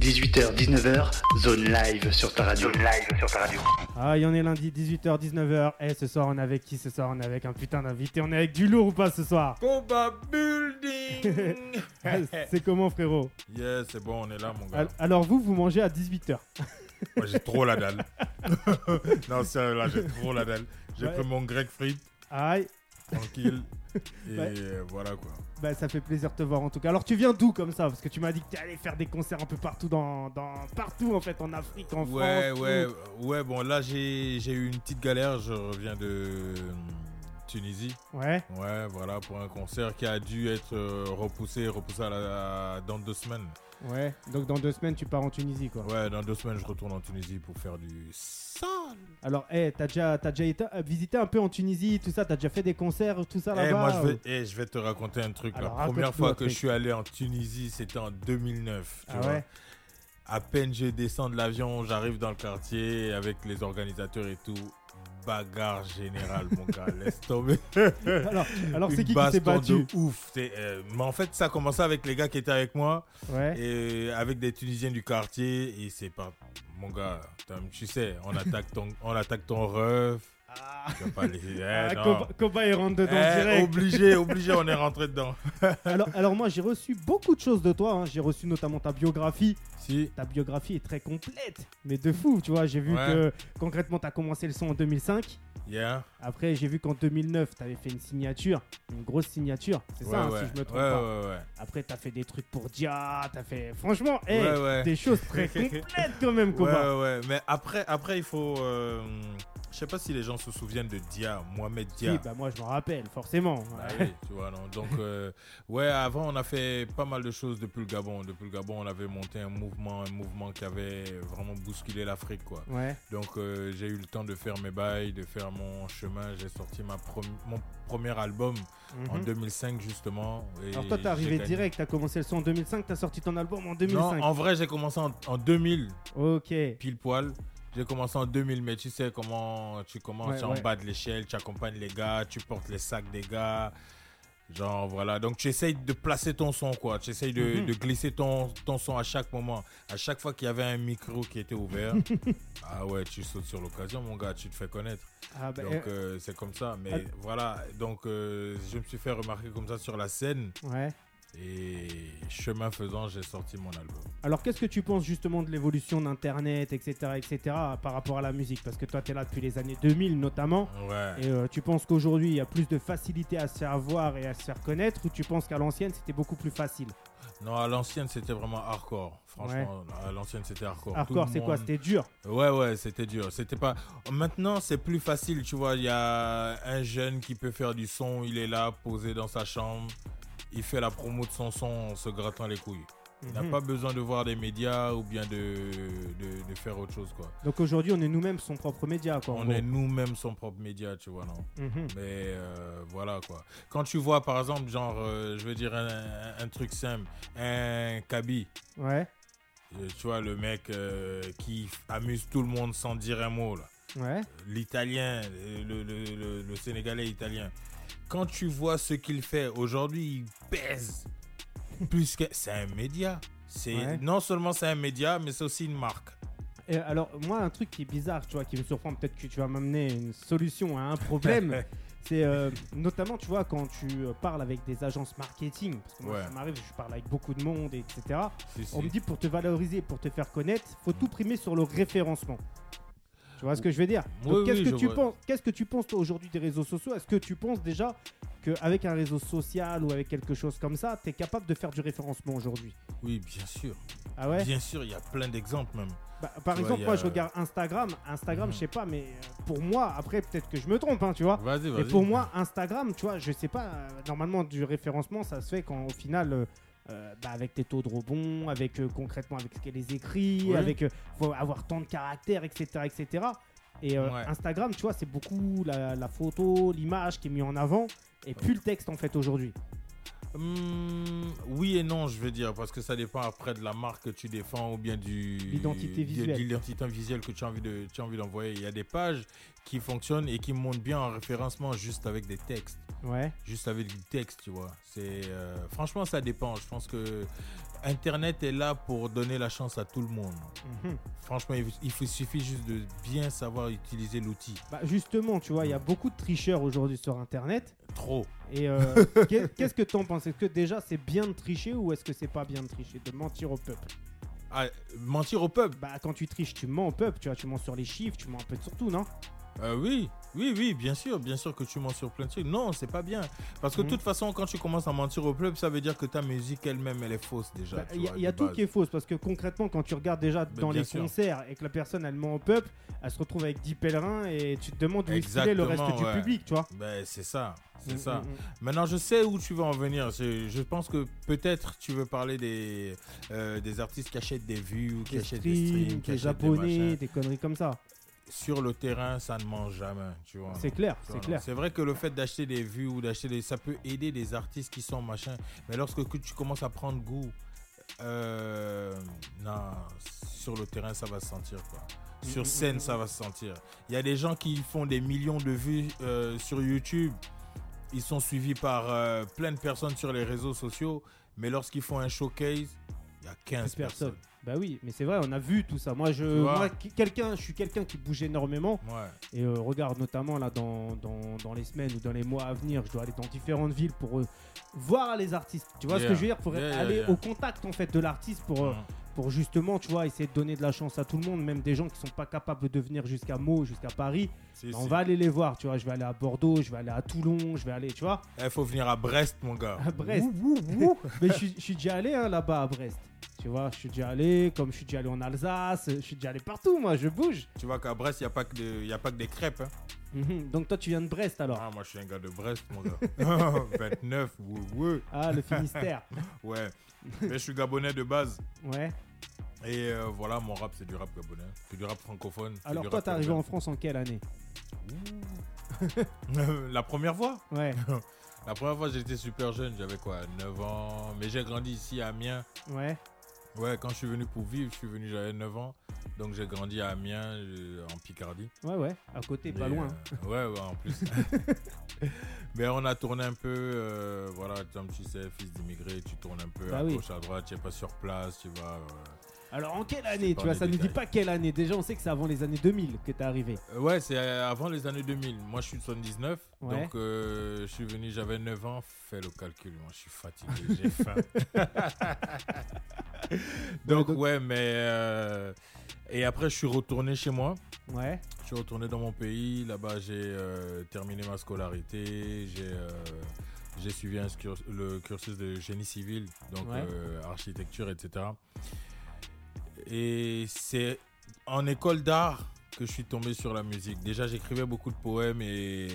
18h, 19h, zone live sur ta radio. Zone live sur ta radio. Ah, il y en est lundi, 18h, 19h. Eh, ce soir, on est avec qui ce soir? On est avec un putain d'invité. On est avec du lourd ou pas ce soir? Combat Building Ah, C'est comment, frérot? Yeah, c'est bon, on est là, mon gars. Al- Alors, vous, vous mangez à 18h. Moi, j'ai trop la dalle. non, sérieux, là, j'ai trop la dalle. J'ai Ouais. pris mon grec frites, Aïe, tranquille. Et Ouais. voilà, quoi. bah, ça fait plaisir de te voir en tout cas. Alors, tu viens d'où comme ça? Parce que tu m'as dit que tu allé faire des concerts un peu partout, dans, dans- partout en fait, en Afrique, en Ouais, France. ouais, tout. ouais. Bon, là, j'ai eu une petite galère. Je reviens de euh, Tunisie. Ouais, Ouais, voilà, pour un concert qui a dû être euh, repoussé, repoussé à la- à- dans deux semaines. Ouais. Donc, dans deux semaines, tu pars en Tunisie, quoi. Ouais, dans deux semaines, je retourne en Tunisie pour faire du sale. Alors, eh, t'as déjà, t'as déjà été, euh, visité un peu en Tunisie, tout ça? T'as déjà fait des concerts, tout ça Eh, là-bas moi, je vais, ou- eh, je vais te raconter un truc. Alors, la première fois que je suis allé en Tunisie, c'était en 2009. Tu Ah vois. ouais? À peine je descends de l'avion, j'arrive dans le quartier avec les organisateurs et tout. Bagarre générale, mon gars, laisse tomber. Alors, alors c'est qui qui s'est battu de ouf. Euh, mais en fait, ça a commencé avec les gars qui étaient avec moi Ouais. et avec des Tunisiens du quartier. Et c'est pas. Mon gars, tu sais, on attaque ton, on attaque ton ref. Ah, pas les. eh, ah. Koba, il rentre dedans Eh, direct. obligé, obligé, on est rentré dedans. Alors, alors moi j'ai reçu beaucoup de choses de toi. hein. J'ai reçu notamment ta biographie. Si. Ta biographie est très complète, mais de fou. Tu vois, j'ai vu Ouais. que concrètement tu as commencé le son en 2005. Yeah. Après, j'ai vu qu'en 2009, tu avais fait une signature, une grosse signature. C'est Ouais, ça, hein, si je me trompe ouais, pas. ouais, ouais. Après, tu as fait des trucs pour Dia. Tu as fait. Franchement, eh, Ouais, ouais. des choses très complètes quand même, Koba. ouais, ouais. Mais après, après il faut. euh, je sais pas si les gens se souviennent de Dia, Mohamed Dia. Si, bah moi je m'en rappelle, forcément. Bah oui, tu vois, non. Donc, euh, ouais, avant, on a fait pas mal de choses depuis le Gabon. Depuis le Gabon, on avait monté un mouvement, un mouvement qui avait vraiment bousculé l'Afrique, quoi. Ouais. Donc, euh, j'ai eu le temps de faire mes bails, de faire mon chemin. J'ai sorti ma mon premier album en Mhm. 2005, justement. et Alors toi, t'es arrivé direct, t'as commencé le son en 2005, t'as sorti ton album en 2005. Non, en vrai, j'ai commencé en, en 2000, Ok. pile poil. J'ai commencé en 2000, mais tu sais comment tu commences Ouais, tu es en bas de l'échelle, tu accompagnes les gars, tu portes les sacs des gars. Genre voilà, donc tu essayes de placer ton son quoi, tu essayes de, Mhm. de glisser ton, ton son à chaque moment. À chaque fois qu'il y avait un micro qui était ouvert, ah ouais, tu sautes sur l'occasion mon gars, tu te fais connaître. Ah bah, Donc euh, euh, c'est comme ça, mais Ah. voilà, donc euh, je me suis fait remarquer comme ça sur la scène ouais. Et chemin faisant, j'ai sorti mon album. Alors qu'est-ce que tu penses justement de l'évolution d'Internet, etc., etc., par rapport à la musique? Parce que toi, t'es là depuis les années 2000 notamment. Ouais. Et euh, tu penses qu'aujourd'hui, il y a plus de facilité à se faire voir et à se faire connaître Ou tu penses qu'à l'ancienne, c'était beaucoup plus facile? Non, à l'ancienne, c'était vraiment hardcore. Franchement, à l'ancienne, c'était hardcore. Hardcore, c'est quoi? C'était dur? Ouais, ouais, c'était dur. C'était pas. Maintenant, c'est plus facile, tu vois. Il y a un jeune qui peut faire du son, il est là, posé dans sa chambre. Il fait la promo de son son en se grattant les couilles. Il n'a Mhm. pas besoin de voir des médias ou bien de, de, de faire autre chose, quoi. Donc aujourd'hui, on est nous-mêmes son propre média, quoi. On gros. est nous-mêmes son propre média, tu vois, non Mhm. Mais euh, voilà quoi. Quand tu vois par exemple, genre, euh, je veux dire un, un- un truc simple, un cabi, Ouais, euh, tu vois, le mec qui amuse tout le monde sans dire un mot là. ouais. L'italien, le, le- le- le sénégalais italien. Quand tu vois ce qu'il fait aujourd'hui, il pèse plus que. C'est un média. C'est Ouais. non seulement c'est un média, mais c'est aussi une marque. Et alors, moi, un truc qui est bizarre, tu vois, qui me surprend, peut-être que tu vas m'amener une solution à un problème. C'est euh, notamment, tu vois, quand tu euh, parles avec des agences marketing, parce que moi, Ouais. ça m'arrive, je parle avec beaucoup de monde, etc. Si, si. On me dit pour te valoriser, pour te faire connaître, faut tout primer sur le référencement. Tu vois ce que je veux dire Oui, qu'est-ce que tu vois. penses Qu'est-ce que tu penses toi aujourd'hui des réseaux sociaux? Est-ce que tu penses déjà qu'avec un réseau social ou avec quelque chose comme ça, tu es capable de faire du référencement aujourd'hui? Oui, bien sûr. Ah ouais? Bien sûr, il y a plein d'exemples même. Bah, Par Tu exemple, moi a- je regarde Instagram. Instagram, Mhm. je sais pas, mais euh, pour moi, après peut-être que je me trompe, hein, tu vois. Vas-y, Mais vas-y. pour moi, Instagram, tu vois, je sais pas, euh, normalement du référencement, ça se fait quand au final, euh, euh, bah, avec tes taux de rebond, avec euh, concrètement avec ce qu'elle les écrit, Oui. avec euh, faut avoir tant de caractères, etc., etc. Et Ouais. Instagram, tu vois, c'est beaucoup la, la photo, l'image qui est mise en avant, et plus le texte en fait aujourd'hui. Hum, oui et non, je veux dire, parce que ça dépend après de la marque que tu défends ou bien du L'identité de- visuelle. de l'identité visuelle que tu as envie de, tu as envie d'envoyer. Il y a des pages qui fonctionne et qui monte bien en référencement juste avec des textes. Ouais. Juste avec du texte, tu vois. C'est euh, franchement ça dépend. Je pense que Internet est là pour donner la chance à tout le monde. Mhm. Franchement, il, suffit juste de bien savoir utiliser l'outil. Bah, justement, tu vois, il y a beaucoup de tricheurs aujourd'hui sur Internet. Trop. Et euh, qu'est- qu'est-ce que t'en penses? Est-ce que déjà c'est bien de tricher ou est-ce que c'est pas bien de tricher, de mentir au peuple Ah, mentir au peuple. Bah quand tu triches, tu mens au peuple, tu vois, tu mens sur les chiffres, tu mens un peu sur tout, non? Euh, oui, oui, oui, bien sûr, bien sûr que tu mens sur plein de trucs. Non, c'est pas bien. Parce que de Mhm. toute façon, quand tu commences à mentir au peuple, ça veut dire que ta musique elle-même, elle est fausse déjà. Bah, Il y a, vois, il y a tout base. qui est fausse parce que concrètement, quand tu regardes déjà Mais dans les sûr. concerts et que la personne elle ment au peuple, elle se retrouve avec 10 pèlerins et tu te demandes où est le reste du public, tu vois. Ben, c'est ça, c'est Mm, ça. mm, mm. Maintenant, je sais où tu veux en venir. Je, je pense que peut-être tu veux parler des, euh, des artistes qui achètent des vues ou qui Des achètent des streams, qui des des japonais, machins. des conneries comme ça. Sur le terrain, ça ne mange jamais, tu vois. C'est clair, c'est clair. C'est vrai que le fait d'acheter des vues ou d'acheter des. Ça peut aider des artistes qui sont machin. Mais lorsque que tu commences à prendre goût, euh, non, sur le terrain, ça va se sentir quoi. Mm, Sur mm, scène, mm, ça va se sentir. Il y a des gens qui font des millions de vues euh, sur YouTube. Ils sont suivis par euh, plein de personnes sur les réseaux sociaux. Mais lorsqu'ils font un showcase, il y a 15 Plus personne. personnes. Bah oui, mais c'est vrai, on a vu tout ça. Moi, je, moi, quelqu'un, je suis quelqu'un qui bouge énormément. Ouais. Et euh, regarde, notamment là, dans, dans, dans les semaines ou dans les mois à venir, je dois aller dans différentes villes pour euh, voir les artistes. Tu vois ce que je veux dire? Pour Yeah, aller yeah. au contact en fait de l'artiste pour, euh, Mhm. Pour justement, tu vois, essayer de donner de la chance à tout le monde, même des gens qui sont pas capables de venir jusqu'à Meaux, jusqu'à Paris. Si, Bah, on va aller les voir, tu vois. Je vais aller à Bordeaux, je vais aller à Toulon, je vais aller, tu vois, Il faut venir à Brest, mon gars. à Brest. Mais je suis- je suis déjà allé hein, là-bas à Brest. Tu vois, je suis déjà allé, comme je suis déjà allé en Alsace, je suis déjà allé partout, moi, je bouge. Tu vois qu'à Brest, il n'y a, pas que de- y a pas que des crêpes. hein. Mhm. Donc toi, tu viens de Brest alors? Ah, moi, je suis un gars de Brest, mon gars. 29, ouais, ouais. Ah, le Finistère. Ouais. Mais je suis gabonais de base. Ouais. Et euh, voilà, mon rap, c'est du rap gabonais. C'est du rap francophone. Alors du toi, t'es arrivé en. France en quelle année? La première fois Ouais, La première fois, j'étais super jeune. J'avais quoi 9 ans. Mais j'ai grandi ici à Amiens. ouais. Ouais, quand je suis venu pour vivre, je suis venu, j'avais 9 ans. Donc j'ai grandi à Amiens, euh, en Picardie. Ouais, ouais. À côté, pas Et, loin. euh, ouais, ouais, en plus. Mais on a tourné un peu, euh, voilà, comme tu sais, fils d'immigré, tu tournes un peu Bah à oui. gauche, à droite, tu n'es pas sur place, tu vas. euh, Alors en quelle année Tu vois, ça nous dit pas quelle année. Déjà, on sait que c'est avant les années 2000 que t'es arrivé. Euh, Ouais, c'est euh, avant les années 2000. Moi, je suis de 79. Ouais. Donc, euh, je suis venu, j'avais 9 ans. Fais le calcul. Moi, je suis fatigué. J'ai faim. donc, donc- ouais, mais. euh, et après, je suis retourné chez moi. Ouais. Je suis retourné dans mon pays. Là-bas, j'ai terminé ma scolarité. J'ai. j'ai suivi un le cursus de génie civil, donc Ouais. euh, architecture, etc. Et c'est en école d'art que je suis tombé sur la musique. Déjà, j'écrivais beaucoup de poèmes et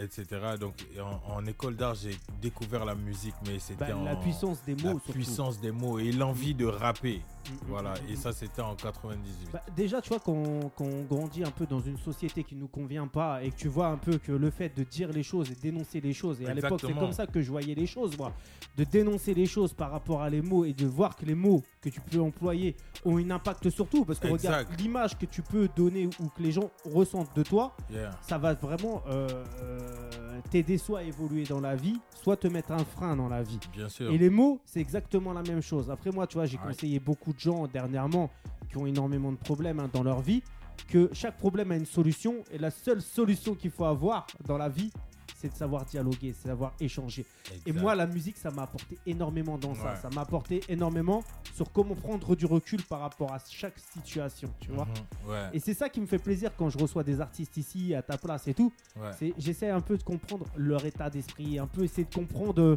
etc. Donc, en, en école d'art, j'ai découvert la musique, mais c'était Bah, la puissance des la mots, surtout. puissance des mots et l'envie de rapper. Voilà. Et ça, c'était en 98. Bah, déjà, tu vois, quand, quand on grandit un peu dans une société qui nous convient pas et que tu vois un peu que le fait de dire les choses et dénoncer les choses, et à l'époque, c'est comme ça que je voyais les choses, moi, de dénoncer les choses par rapport à les mots et de voir que les mots que tu peux employer ont un impact sur tout. Parce que regarde, l'image que tu peux donner ou que les gens ressentent de toi, Yeah. ça va vraiment euh, euh, t'aider soit à évoluer dans la vie, soit te mettre un frein dans la vie. Bien sûr. Et les mots, c'est exactement la même chose. Après, moi, tu vois, j'ai Ouais. conseillé beaucoup de gens dernièrement qui ont énormément de problèmes hein, dans leur vie, que chaque problème a une solution, et la seule solution qu'il faut avoir dans la vie, c'est de savoir dialoguer, c'est de savoir échanger. Et moi, la musique, ça m'a apporté énormément dans ça. Ouais. Ça m'a apporté énormément sur comment prendre du recul par rapport à chaque situation, tu vois. Mhm. Ouais. Et c'est ça qui me fait plaisir quand je reçois des artistes ici, à ta place et tout. ouais. J'essaie un peu de comprendre leur état d'esprit, un peu essayer de comprendre euh,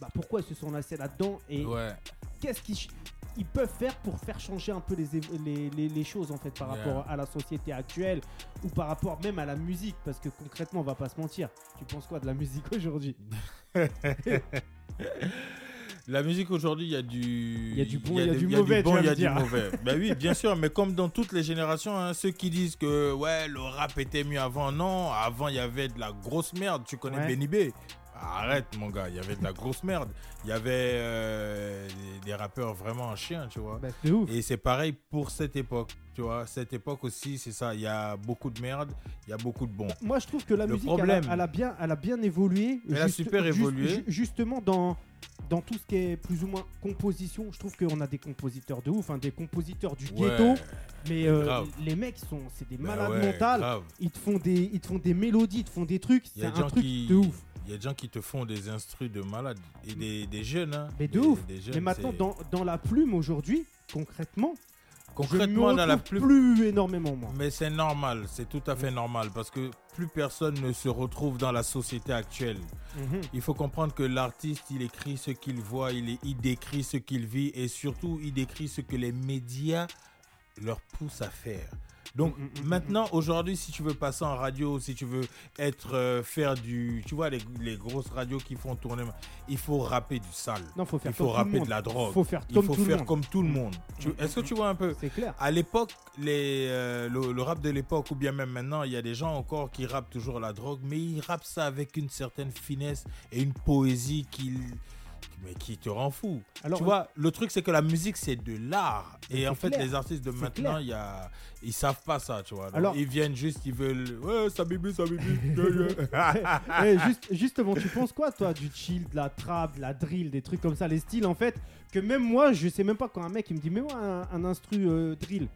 bah, pourquoi ils se sont lancés là-dedans et qu'est-ce ch- ils peuvent faire pour faire changer un peu les, les, les- les choses en fait par Yeah. rapport à la société actuelle ou par rapport même à la musique parce que concrètement on va pas se mentir. Tu penses quoi de la musique aujourd'hui? La musique aujourd'hui, il y a du. Il y a du bon, il y a du mauvais, il y a du mauvais. ben oui, bien sûr, mais comme dans toutes les générations, hein, ceux qui disent que ouais, le rap était mieux avant, non, avant il y avait de la grosse merde. Tu connais Ouais. Benny B Arrête, mon gars, il y avait de la grosse merde. Il y avait euh, des, des rappeurs vraiment chiens, tu vois. Bah, ouf. Et c'est pareil pour cette époque, tu vois. Cette époque aussi, c'est ça. Il y a beaucoup de merde, il y a beaucoup de bon. Moi, je trouve que la Le musique, problème- elle, a, elle a bien, elle a bien évolué. Elle a super évolué. ju- justement, dans, dans tout ce qui est plus ou moins composition, je trouve qu'on a des compositeurs de ouf, hein, des compositeurs du Ouais, ghetto. Mais euh, les mecs, sont, c'est des bah malades ouais, mentales. grave. Ils te, font des, ils te font des mélodies, ils te font des trucs. C'est un truc qui, de ouf. Il y a des gens qui te font des instrus de malades et des, des jeunes, hein. Mais de Des- ouf. des jeunes, Mais maintenant, dans, dans la plume aujourd'hui, concrètement, je concrètement me dans la plume. plus énormément, moi. Mais c'est normal, c'est tout à fait normal parce que plus personne ne se retrouve dans la société actuelle. Mhm. Il faut comprendre que l'artiste, il écrit ce qu'il voit, il, il décrit ce qu'il vit et surtout, il décrit ce que les médias leur poussent à faire. Donc maintenant, aujourd'hui, si tu veux passer en radio, si tu veux être euh, faire du, tu vois les, les grosses radios qui font tourner, il faut rapper du sale. Non, faut faire Il faut comme tout le rapper monde. de la drogue. Faut faire Il comme faut tout faire comme tout le monde. Mm, Est-ce que tu vois un peu? C'est clair. à l'époque, les, euh, le, le rap de l'époque, ou bien même maintenant, il y a des gens encore qui rappent toujours la drogue, mais ils rappent ça avec une certaine finesse et une poésie qui, mais qui te rend fou. Alors, tu vois, le truc, c'est que la musique, c'est de l'art. Et en fait, clair. les artistes de maintenant, y a, ils savent pas ça, tu vois. Donc, Alors- ils viennent juste, ils veulent, ouais, ça bibi, ça bibi. Eh, juste- justement, tu penses quoi, toi, du chill, de la trap, de la drill, des trucs comme ça, les styles, en fait, que même moi, je sais même pas quand un mec il me dit, mais moi, un, un instru euh, drill.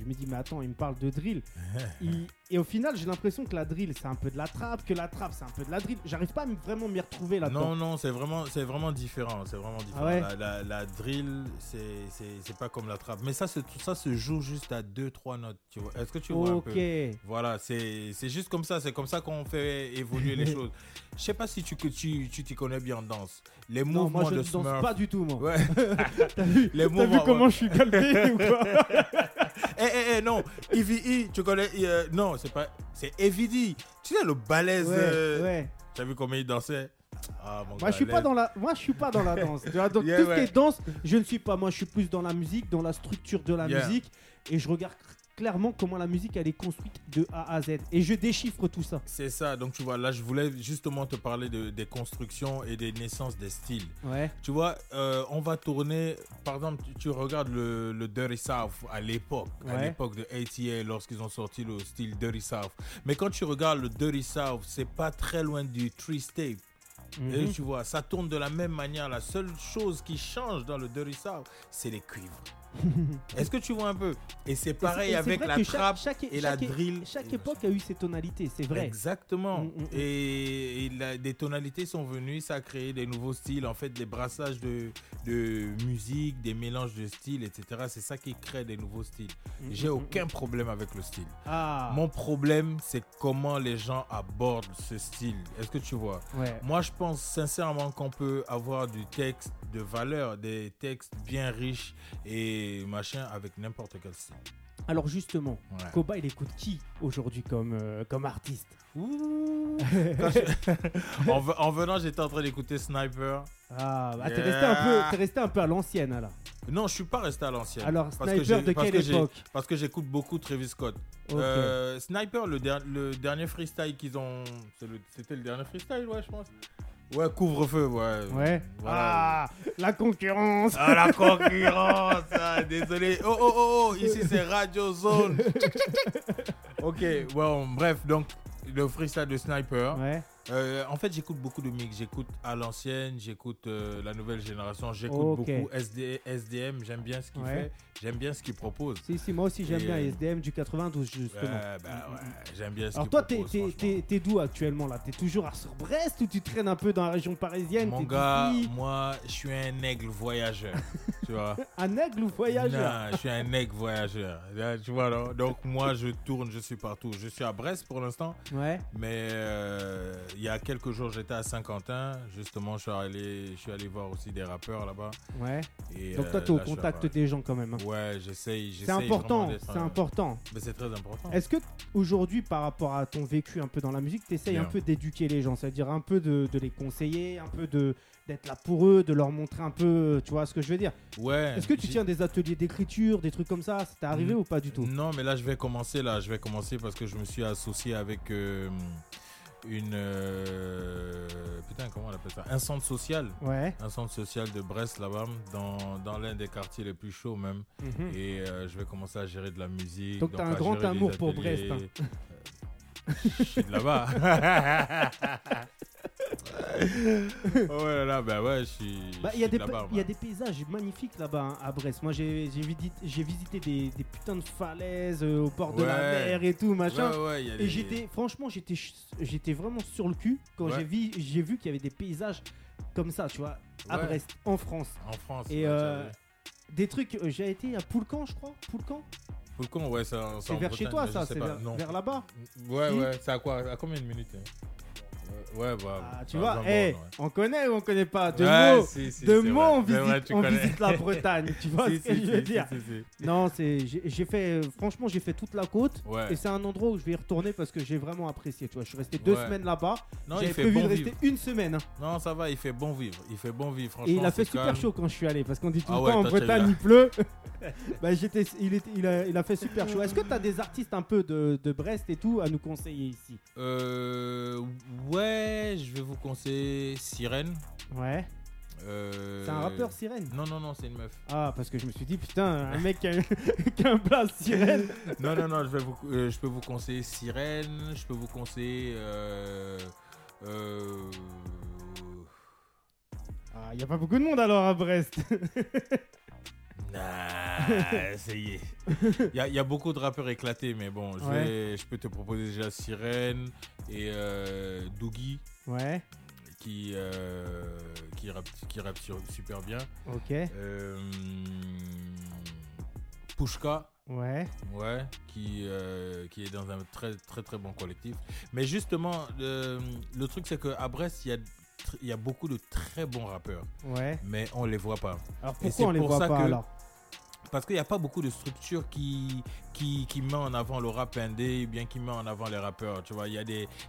Je me dis, mais attends, il me parle de drill. Il- Et au final, j'ai l'impression que la drill, c'est un peu de la trap, que la trap, c'est un peu de la drill. J'arrive pas à vraiment m'y retrouver là-dedans. Non, non, c'est vraiment, c'est vraiment différent. C'est vraiment différent. Ah ouais la, la- la drill, c'est, pas comme la trappe. Mais ça, ça se joue juste à 2-3 notes. Est-ce que tu vois un Ok. peu Voilà, c'est, juste comme ça. C'est comme ça qu'on fait évoluer les choses. Je sais pas si tu, que tu, tu t'y connais bien en danse. Les Non, mouvements moi, je de ne danse Smurf. pas du tout, moi. Ouais. T'as vu, Les t'as vu comment ouais. je suis calmé ou quoi? Eh, eh, eh, non. EVE, tu connais. euh, non, c'est pas. C'est EVD. Tu sais, le balèze. Ouais, euh, ouais. Tu as vu comment il dansait? Ah, mon Moi, je suis pas dans la, moi, je suis pas dans la danse. Tu vois, Donc, Yeah, tout ce ouais. qui est danse, je ne suis pas. Moi, je suis plus dans la musique, dans la structure de la Yeah. musique, et je regarde clairement comment la musique elle est construite de A à Z, et je déchiffre tout ça. C'est ça, donc tu vois, là je voulais justement te parler de, des constructions et des naissances des styles. Ouais. Tu vois, euh, on va tourner, par exemple, tu, tu regardes le, le Dirty South à l'époque, à l'époque de ATA lorsqu'ils ont sorti le style Dirty South. Mais quand tu regardes le Dirty South, c'est pas très loin du Three Tape. Et Mhm. tu vois, ça tourne de la même manière. La seule chose qui change dans le Dirty South, c'est les cuivres. Est-ce que tu vois un peu? Et c'est pareil et avec la chaque- trappe chaque- et la chaque- drill. Chaque époque a eu ses tonalités, c'est vrai. Exactement. Mm, mm, mm. Et, et la- des tonalités sont venues, ça a créé des nouveaux styles, en fait, des brassages de, de musique, des mélanges de styles, etc. C'est ça qui crée des nouveaux styles. Mm, J'ai aucun problème avec le style. Ah. Mon problème, c'est comment les gens abordent ce style. Est-ce que tu vois? Ouais. Moi, je pense sincèrement qu'on peut avoir du texte de valeur, des textes bien riches et machin avec n'importe quel style. Alors justement, Ouais. Koba, il écoute qui aujourd'hui comme euh, comme artiste Ouh. Quand je- en, ve- en venant, j'étais en train d'écouter Sniper. Ah, bah, t'es resté un peu, t'es resté un peu à l'ancienne alors. Non, je suis pas resté à l'ancienne. Alors Parce que Sniper de parce quelle que époque? Parce que j'écoute beaucoup Travis Scott. Euh, Sniper, le, der- le dernier freestyle qu'ils ont. c'est le- C'était le, dernier freestyle, ouais, je pense. Ouais, couvre-feu, ouais. Ouais. Voilà. Ah, la concurrence. Ah, la concurrence ah, Désolé. Oh, oh, oh, oh, ici c'est Radio Zone. ok, bon, bref, donc le freestyle de Sniper. Ouais. Euh, en fait, j'écoute beaucoup de mix. J'écoute à l'ancienne, j'écoute euh, la nouvelle génération, j'écoute Ok. beaucoup SD, SDM. J'aime bien ce qu'il Ouais. fait, j'aime bien ce qu'il propose. Si, si, moi aussi j'aime bien euh, SDM du 92 justement. Ouais, bah ouais, j'aime bien ce Alors qu'il toi, t'es, t'es, t'es- d'où actuellement là? T'es toujours à Sur-Brest ou tu traînes un peu dans la région parisienne? Mon gars, moi, je suis un aigle voyageur. tu vois Un aigle ou voyageur? Non, je suis un aigle voyageur. Tu vois, non Donc, moi, je tourne, je suis partout. Je suis à Brest pour l'instant, Ouais. mais euh, il y a quelques jours, j'étais à Saint-Quentin. Justement, je suis allé, je suis allé voir aussi des rappeurs là-bas. Ouais. Et, Donc euh, toi, t'es au là, je suis contact des gens quand même. hein. Ouais, j'essaye. C'est important, c'est un- important. Mais c'est très important. Est-ce que aujourd'hui, par rapport à ton vécu un peu dans la musique, tu essayes un peu d'éduquer les gens, c'est-à-dire un peu de, de les conseiller, un peu de d'être là pour eux, de leur montrer un peu, tu vois ce que je veux dire? Ouais. Est-ce que tu tiens des ateliers d'écriture, des trucs comme ça? T'est arrivé ou pas du tout? Non, mais là, je vais commencer. Là, je vais commencer parce que je me suis associé avec euh, une. euh, putain, comment on appelle ça? Un centre social. Ouais. Un centre social de Brest là-bas, dans, dans l'un des quartiers les plus chauds même. Mhm. Et euh, je vais commencer à gérer de la musique. Donc, t'as un grand amour pour. Brest, hein. Je suis là-bas. oh là là, bah ouais, je suis. Bah, il y, a des de là-bas, pa- il y a moi. des paysages magnifiques là-bas hein, à Brest. Moi, j'ai j'ai visité, j'ai visité des, des putains de falaises euh, au bord de la mer et tout, machin. Ouais, ouais, il y a Et j'étais, franchement, j'étais, vraiment sur le cul quand j'ai vu, j'ai vu qu'il y avait des paysages comme ça, tu vois, à. Brest, en France. En France. Et ouais, euh, des trucs, euh, j'ai été à Poulcan, je crois. Poulcan? Poulcon, ouais, ça. C'est vers chez toi, ça, c'est vers, vers là-bas. Ouais, ouais, c'est à quoi À combien de minutes hein Ouais, bah. Ah, tu bah, vois, eh, ouais. on connaît ou on connaît pas De Ouais, mots, si, si, de mots, on, visite, vrai, on visite la Bretagne. Tu vois Si, ce que je veux dire. Non, c'est, j'ai j'ai fait, euh, franchement, j'ai fait toute la côte. Ouais. Et c'est un endroit où je vais y retourner parce que j'ai vraiment apprécié. Tu vois, je suis resté deux semaines là-bas. J'avais fait prévu bon de rester vivre. une semaine. hein. Non, ça va, il fait bon vivre. Il fait bon vivre, franchement. Et il a fait super chaud quand je suis allé parce qu'on dit tout Ah le temps en Bretagne il pleut. bah, j'étais, il, a, il a fait super chaud. Est-ce que tu as des artistes un peu de, de Brest et tout à nous conseiller ici? Euh. Ouais, je vais vous conseiller Sirène. Ouais. Euh, C'est un rappeur sirène? Non, non, non, c'est une meuf. Ah, parce que je me suis dit, putain, un mec qui a, qui a un plat sirène. non, non, non, je, vais vous, euh, je peux vous conseiller Sirène. Je peux vous conseiller. Euh, Ah, il n'y a pas beaucoup de monde alors à Brest. Nah, essayez. Il y, a- il y a beaucoup de rappeurs éclatés, mais bon, je, Ouais. vais- je peux te proposer déjà Sirène et euh, Doogie ouais, qui, euh, qui rappe, qui rappe sur- super bien. ok. Euh, Pushka, Ouais. ouais, qui, euh, qui est dans un très très très bon collectif. Mais justement, le truc c'est qu'à Brest, il y a, il y a beaucoup de très bons rappeurs, Ouais. mais on les voit pas. Alors pourquoi on les pour voit pas que- alors? Parce qu'il n'y a pas beaucoup de structures qui, qui, met en avant le rap indé, bien qui met en avant les rappeurs. Tu vois, il y, a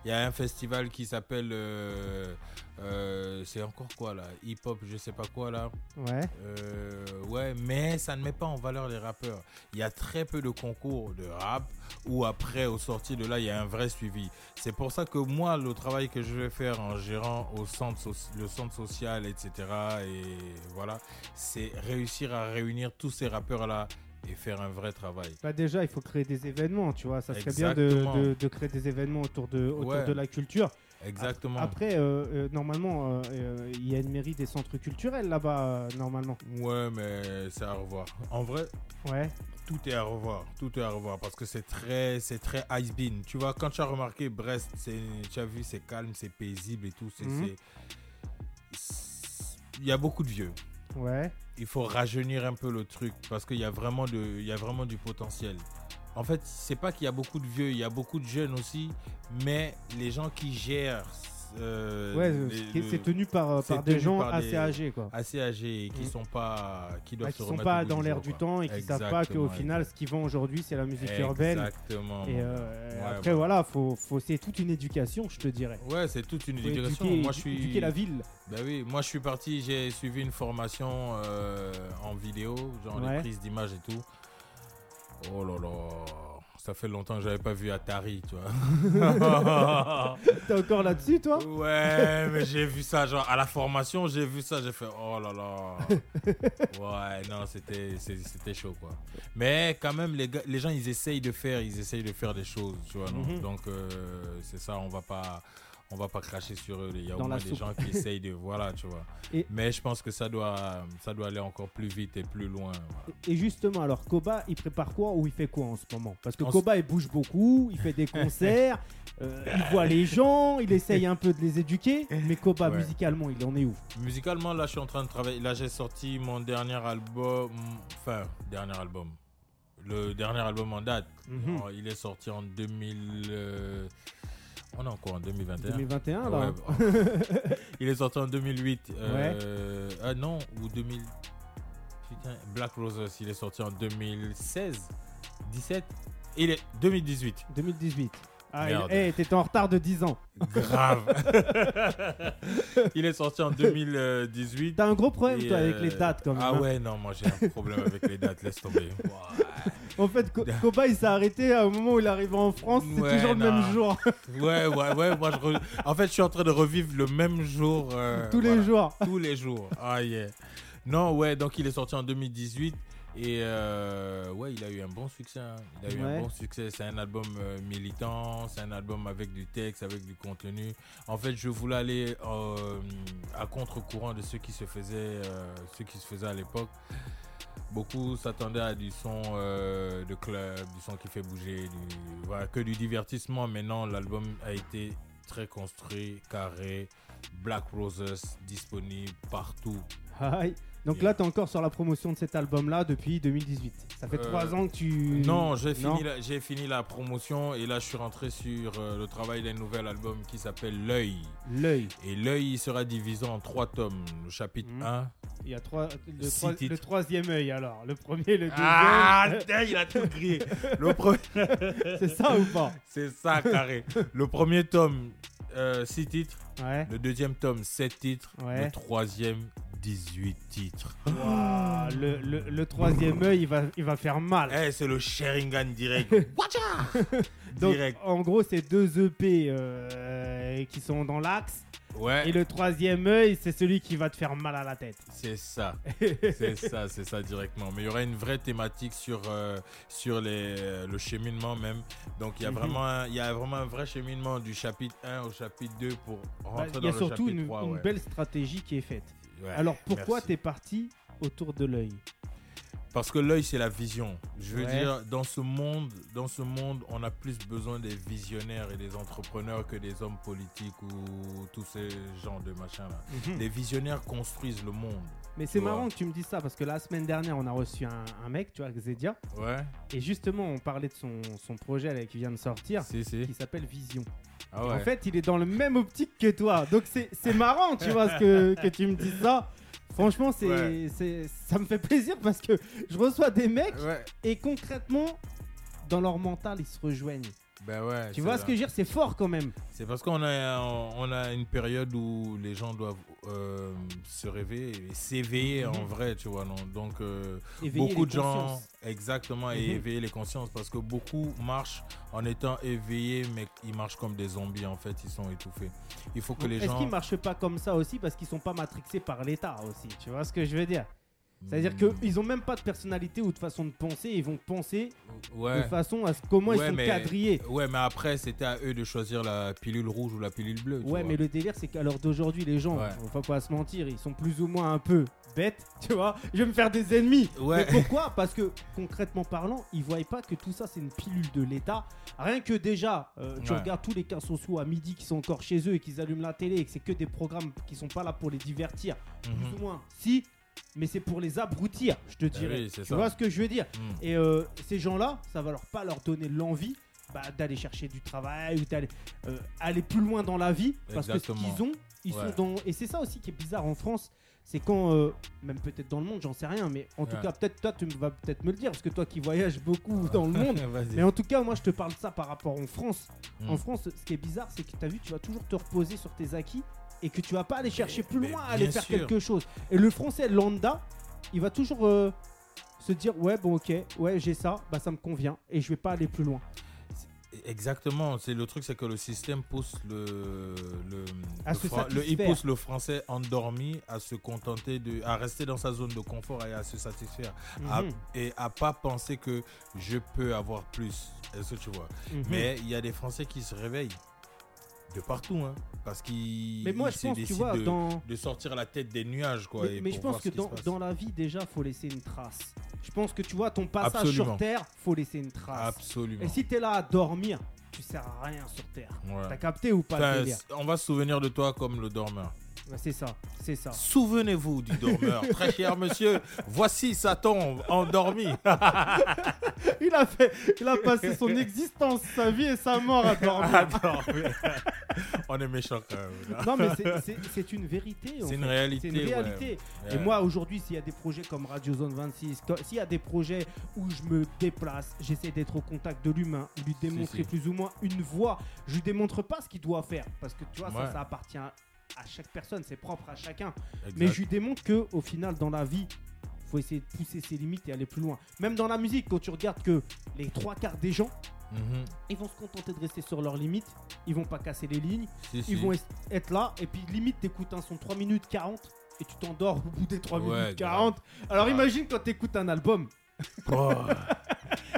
y a un festival qui s'appelle. euh, euh, c'est encore quoi là? Hip hop, je sais pas quoi là. Ouais. Euh, ouais, mais ça ne met pas en valeur les rappeurs. Il y a très peu de concours de rap où après, au sorti de là, il y a un vrai suivi. C'est pour ça que moi, le travail que je vais faire en gérant au centre, le centre social, etc., et voilà, c'est réussir à réunir tous ces rappeurs-là et faire un vrai travail. Bah déjà, il faut créer des événements, tu vois. Ça serait bien de, Exactement. de- de créer des événements autour de, autour Ouais. de la culture. Exactement. Après, euh, euh, normalement, euh, il y a une mairie des centres culturels là-bas, normalement. Ouais, mais c'est à revoir. En vrai, Ouais. tout est à revoir, tout est à revoir parce que c'est très, c'est très ice bean. Tu vois, quand tu as remarqué Brest, tu as vu, c'est calme, c'est paisible et tout. C'est, Mhm. c'est- il y a beaucoup de vieux. Ouais. Il faut rajeunir un peu le truc parce qu'il y a vraiment de, il y a vraiment du potentiel. En fait, c'est pas qu'il y a beaucoup de vieux, il y a beaucoup de jeunes aussi, mais les gens qui gèrent, euh, Ouais, c'est- tenu par, par des gens par assez des- âgés, quoi. assez âgés et qui Mhm. sont pas, qui doivent se qui sont pas dans l'air du temps et qui savent pas qu'au Exactement, final, ce qu'ils vendent aujourd'hui, c'est la musique urbaine. Exactement. Et euh. Ouais, après, ouais. voilà, faut, faut, c'est toute une éducation, je te dirais. Ouais, c'est toute une Faut éducation. éduquer, moi, je suis. éduquer la ville. Ben oui, moi, je suis parti. J'ai suivi une formation euh, en vidéo, genre les prises d'images et tout. Oh là là, ça fait longtemps que j'avais pas vu Atari, tu vois. T'es encore là-dessus, toi? Ouais, mais j'ai vu ça, genre à la formation, j'ai vu ça, j'ai fait oh là là. Ouais, non, c'était chaud quoi. Mais quand même, les, gars, les gens, ils essayent de faire, ils essayent de faire des choses, tu vois. non? Mhm. Donc euh, c'est ça, on va pas. On va pas cracher sur eux. Il y a Dans au moins des gens qui essayent de. Voilà, tu vois. Et- Mais je pense que ça doit, ça doit aller encore plus vite et plus loin. voilà. Et justement, alors Koba, il prépare quoi ou il fait quoi en ce moment? Parce que En Koba, il bouge beaucoup, il fait des concerts, euh, il voit les gens, il essaye un peu de les éduquer. Mais Koba, Ouais. musicalement, il en est où? Musicalement, là, je suis en train de travailler. Là, j'ai sorti mon dernier album. Enfin, dernier album. Le dernier album en date. Mhm. Oh, il est sorti en 2000. euh, On est encore en 2021. 2021, là. Ouais, il est sorti en 2008. euh, Ah non, ou 2000. Putain, Black Roses, il est sorti en 2016, 17. Il est 2018. 2018. Ah, Merde. il- eh, t'étais en retard de 10 ans. Grave. il est sorti en 2018. T'as un gros problème, Et, toi, avec euh, les dates, quand même. Ah hein. ouais, non, moi j'ai un problème avec les dates, laisse tomber. En fait, Co- Koba, il s'est arrêté au moment où il arrive en France. C'est Ouais, toujours le non. même jour. Ouais, ouais, ouais. Moi, je re- En fait, je suis en train de revivre le même jour. euh, Tous les voilà. jours. Tous les jours. Ah, yeah. Non, ouais, donc il est sorti en 2018. Et euh, ouais, il a eu un bon succès. hein. Il a eu Ouais. un bon succès. C'est un album euh, militant, c'est un album avec du texte, avec du contenu. En fait, je voulais aller euh, à contre-courant de ce qui se faisait, ce qui se faisait à l'époque. Beaucoup s'attendaient à du son de club, du son qui fait bouger, du, voilà, que du divertissement. Maintenant, l'album a été très construit, carré. Black Roses disponible partout. Aïe. Donc Yeah. là, tu es encore sur la promotion de cet album-là depuis 2018. Ça fait Euh, trois ans que tu. Non, j'ai fini, la, j'ai fini la promotion et là je suis rentré sur euh, le travail d'un nouvel album qui s'appelle L'œil. L'œil. Et L'œil il sera divisé en trois tomes. Le chapitre Mhm. 1. Il y a trois, le, trois- titres. le troisième œil alors. Le premier, le deuxième. Ah, il a tout grillé. Le premier, C'est ça ou pas? C'est ça, carré. Le premier tome, 6 titres. Ouais. Le deuxième tome, 7 titres. Ouais. Le troisième, 18 titres. Le, le- le troisième œil, il va, il va faire mal. Eh, c'est le Sharingan direct. Donc, direct. en gros, c'est deux EP euh, qui sont dans l'axe. Ouais. Et le troisième œil, c'est celui qui va te faire mal à la tête. C'est ça, c'est ça, c'est ça directement. Mais il y aura une vraie thématique sur, euh, sur les, euh, le cheminement même. Donc il y, a Mhm. vraiment un, il y a vraiment un vrai cheminement du chapitre 1 au chapitre 2 pour Bah, rentrer Il y dans a le surtout chapitre une, 3. une ouais. belle stratégie qui est faite. Ouais, Alors pourquoi merci. t'es parti autour de l'œil Parce que l'œil c'est la vision. Je veux Ouais. dire, dans ce monde, dans ce monde, on a plus besoin des visionnaires et des entrepreneurs que des hommes politiques ou tous ces genres de machins là. Les visionnaires construisent le monde. Mais c'est marrant que tu me dises ça parce que la semaine dernière, on a reçu un, un mec, tu vois, Xedia, Ouais, et justement, on parlait de son, son projet là, qui vient de sortir, si, si. qui s'appelle Vision. Ah ouais. En fait, il est dans le même optique que toi. Donc c'est marrant, tu vois, ce que, que tu me dis ça. Franchement, c'est Ouais. ça me fait plaisir parce que je reçois des mecs Ouais, et concrètement, dans leur mental, ils se rejoignent. ben ouais. Tu vois ce que je veux dire? C'est fort quand même. C'est parce qu'on a, on a une période où les gens doivent euh, se réveiller et s'éveiller en Mhm. vrai, tu vois. Non Donc, euh, beaucoup de gens, exactement, et Mhm. éveiller les consciences parce que beaucoup marchent en étant éveillés, mais ils marchent comme des zombies en fait, ils sont étouffés. Il faut que les Est-ce gens. qu'ils marchent pas comme ça aussi parce qu'ils sont pas matrixés par l'État aussi Tu vois ce que je veux dire? C'est-à-dire qu'ils ont même pas de personnalité ou de façon de penser, ils vont penser Ouais. de façon à ce comment ils sont mais- quadrillés. Ouais, mais après, c'était à eux de choisir la pilule rouge ou la pilule bleue. Ouais, vois. mais le délire, c'est qu'à l'heure d'aujourd'hui, les gens, Ouais. va pas se mentir, ils sont plus ou moins un peu bêtes, tu vois. Je vais me faire des ennemis. Ouais. Mais pourquoi? Parce que concrètement parlant, ils voient pas que tout ça, c'est une pilule de l'État. Rien que déjà, euh, tu regardes tous les cas sociaux à midi qui sont encore chez eux et qu'ils allument la télé et que c'est que des programmes qui sont pas là pour les divertir, Mhm. plus ou moins. Si, mais c'est pour les abrutir, je te Bah dirais. oui, tu ça. vois ce que je veux dire Mhm. et euh, ces gens-là, ça va leur pas leur donner l'envie bah, d'aller chercher du travail ou d'aller euh, aller plus loin dans la vie parce Exactement. que ce qu'ils ont, ils Ouais. sont dans et c'est ça aussi qui est bizarre en France, c'est quand euh, même peut-être dans le monde, j'en sais rien, mais en tout Ouais. cas peut-être toi tu vas peut-être me le dire parce que toi qui voyages beaucoup dans le monde. Mais en tout cas, moi je te parle de ça par rapport en France. En France, ce qui est bizarre, c'est que tu as vu, tu vas toujours te reposer sur tes acquis et que tu vas pas aller chercher plus loin, aller faire sûr. quelque chose. Et le français lambda, il va toujours euh, se dire ouais bon ok, ouais j'ai ça, bah ça me convient et je vais pas aller plus loin. Exactement, c'est le truc, c'est que le système pousse le, le, À le se Fra- le- il pousse le français endormi à se contenter de, à rester dans sa zone de confort et à se satisfaire, à- Mhm, et à pas penser que je peux avoir plus. Est-ce que tu vois? Mhm. Mais il y a des Français qui se réveillent de partout, hein, parce qu'ils Mais moi je se pense, tu vois, de, dans de sortir la tête des nuages, quoi. mais, et mais pour je pense que dans, la vie déjà faut laisser une trace. Je pense que tu vois ton passage Absolument. sur terre, faut laisser une trace. Absolument. Et si t'es là à dormir, tu sers à rien sur terre. Ouais. T'as capté ou pas Enfin, le délire on va se souvenir de toi comme le dormeur. Ouais, C'est ça, c'est ça. Souvenez-vous du dormeur. Très cher monsieur, voici sa tombe endormi. Il a fait, il a passé son existence, sa vie et sa mort à dormir. On est méchant quand même. Non mais c'est- une vérité. C'est une réalité. Une ouais. réalité. Et Ouais. moi aujourd'hui, s'il y a des projets comme Radio Zone 26, co- s'il y a des projets où je me déplace, j'essaie d'être au contact de l'humain, lui démontrer si. plus ou moins une voie. Je lui démontre pas ce qu'il doit faire parce que tu vois ça, ça appartient à chaque personne, c'est propre à chacun. Exact. Mais je lui démontre que au final dans la vie, faut essayer de pousser ses limites et aller plus loin. Même dans la musique, quand tu regardes que les trois quarts des gens, Mhm. ils vont se contenter de rester sur leurs limites, ils vont pas casser les lignes, Si, si. ils vont être là, et puis limite, t'écoutes un son 3 minutes 40 et tu t'endors au bout des 3 Ouais, minutes grave. 40. Alors imagine quand t'écoutes un album. Oh.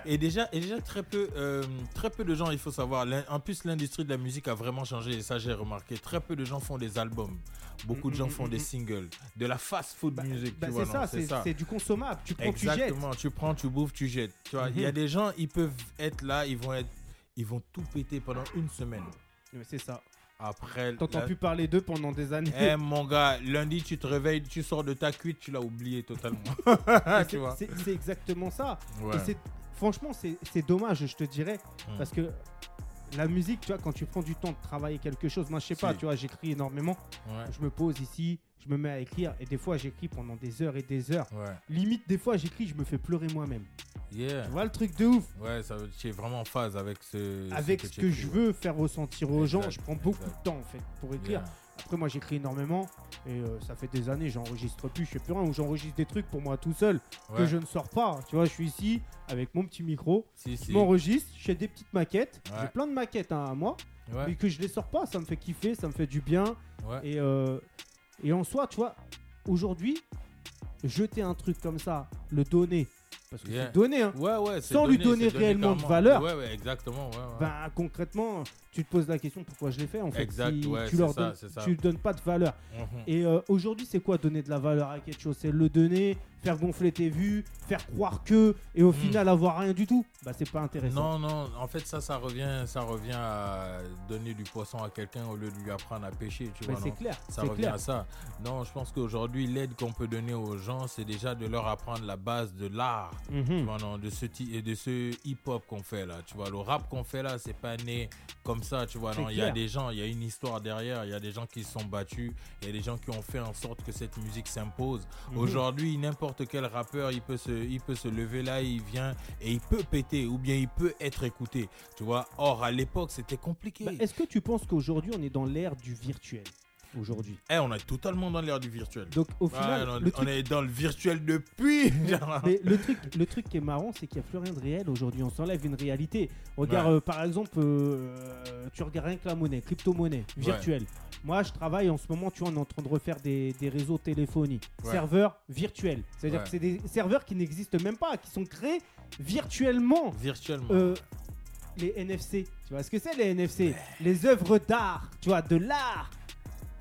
Et déjà, et déjà très peu, euh, très peu de gens, il faut savoir. En plus, l'industrie de la musique a vraiment changé et ça j'ai remarqué. Très peu de gens font des albums. Beaucoup de Mm, gens mm, font mm, des singles, de la fast food Bah, music. bah, c'est ça, c'est c'est du consommable. Tu prends, tu jettes. Exactement. Tu prends, tu bouffes, tu jettes. Tu vois, il y a Mhm. des gens, ils peuvent être là, ils vont être, ils vont tout péter pendant une semaine. C'est ça. Après, T'entends la- plus parler d'eux pendant des années. Eh mon gars, lundi tu te réveilles, tu sors de ta cuite, tu l'as oublié totalement. C'est- vois. c'est c'est exactement ça. Ouais. Et franchement, c'est dommage, je te dirais, Mm. parce que la musique, tu vois, quand tu prends du temps de travailler quelque chose, moi je sais pas, tu vois, j'écris énormément, Ouais. je me pose ici, je me mets à écrire, et des fois j'écris pendant des heures et des heures. Ouais. Limite, des fois j'écris, je me fais pleurer moi-même. Yeah. Tu vois le truc de ouf? Ouais, ça, tu es vraiment en phase avec ce. Avec que ce que je veux faire ressentir aux gens, je prends beaucoup exact. de temps en fait pour écrire. Yeah. Après, moi j'écris énormément et euh, ça fait des années, j'enregistre plus, je fais plus rien, ou j'enregistre des trucs pour moi tout seul que je ne sors pas. Tu vois, je suis ici avec mon petit micro, Si, je si. m'enregistre, je fais des petites maquettes, Ouais. j'ai plein de maquettes hein, à moi, Ouais. mais que je les sors pas, ça me fait kiffer, ça me fait du bien. Et, euh, et en soi, tu vois, aujourd'hui, jeter un truc comme ça, le donner, parce que Yeah. c'est donner, hein. Ouais, ouais, c'est Sans lui donné, donner réellement de valeur. Ouais, exactement. Ben, concrètement, tu te poses la question pourquoi je l'ai fait en fait? Exact, si tu leur ça, donnes, tu donnes pas de valeur. Mhm. Et euh, aujourd'hui, c'est quoi donner de la valeur à quelque chose? C'est le donner, faire gonfler tes vues, faire croire que, et au Mm. final avoir rien du tout? Bah, c'est pas intéressant. Non, non, en fait, ça, ça revient, ça revient à donner du poisson à quelqu'un au lieu de lui apprendre à pêcher, tu Mais vois. c'est clair. Ça revient clair. à ça. Non, je pense qu'aujourd'hui, l'aide qu'on peut donner aux gens, c'est déjà de leur apprendre la base de l'art. Mhm. Tu vois, non, de ce, de ce hip-hop qu'on fait là. Tu vois, le rap qu'on fait là, c'est pas né comme ça. Tu vois, non, il y a des gens, il y a une histoire derrière. Il y a des gens qui se sont battus. Il y a des gens qui ont fait en sorte que cette musique s'impose. Mhm. Aujourd'hui, n'importe quel rappeur, il peut, se, il peut se lever là, il vient et il peut péter ou bien il peut être écouté. Tu vois, or à l'époque, c'était compliqué. Bah, Est-ce que tu penses qu'aujourd'hui, on est dans l'ère du virtuel? Aujourd'hui. Eh, on est totalement dans l'ère du virtuel. Donc, au Ouais, final, on, est dans le virtuel depuis. Mais le truc, le truc qui est marrant, c'est qu'il n'y a plus rien de réel aujourd'hui. On s'enlève une réalité. Regarde, Ouais. euh, par exemple, euh, tu regardes rien que la monnaie, crypto-monnaie, virtuelle. Moi, je travaille en ce moment, tu vois, on est en train de refaire des, des réseaux téléphoniques, serveurs virtuels. C'est-à-dire que c'est des serveurs qui n'existent même pas, qui sont créés virtuellement. Virtuellement. Euh, les NFC, tu vois ce que c'est les NFC Les œuvres d'art, tu vois, de l'art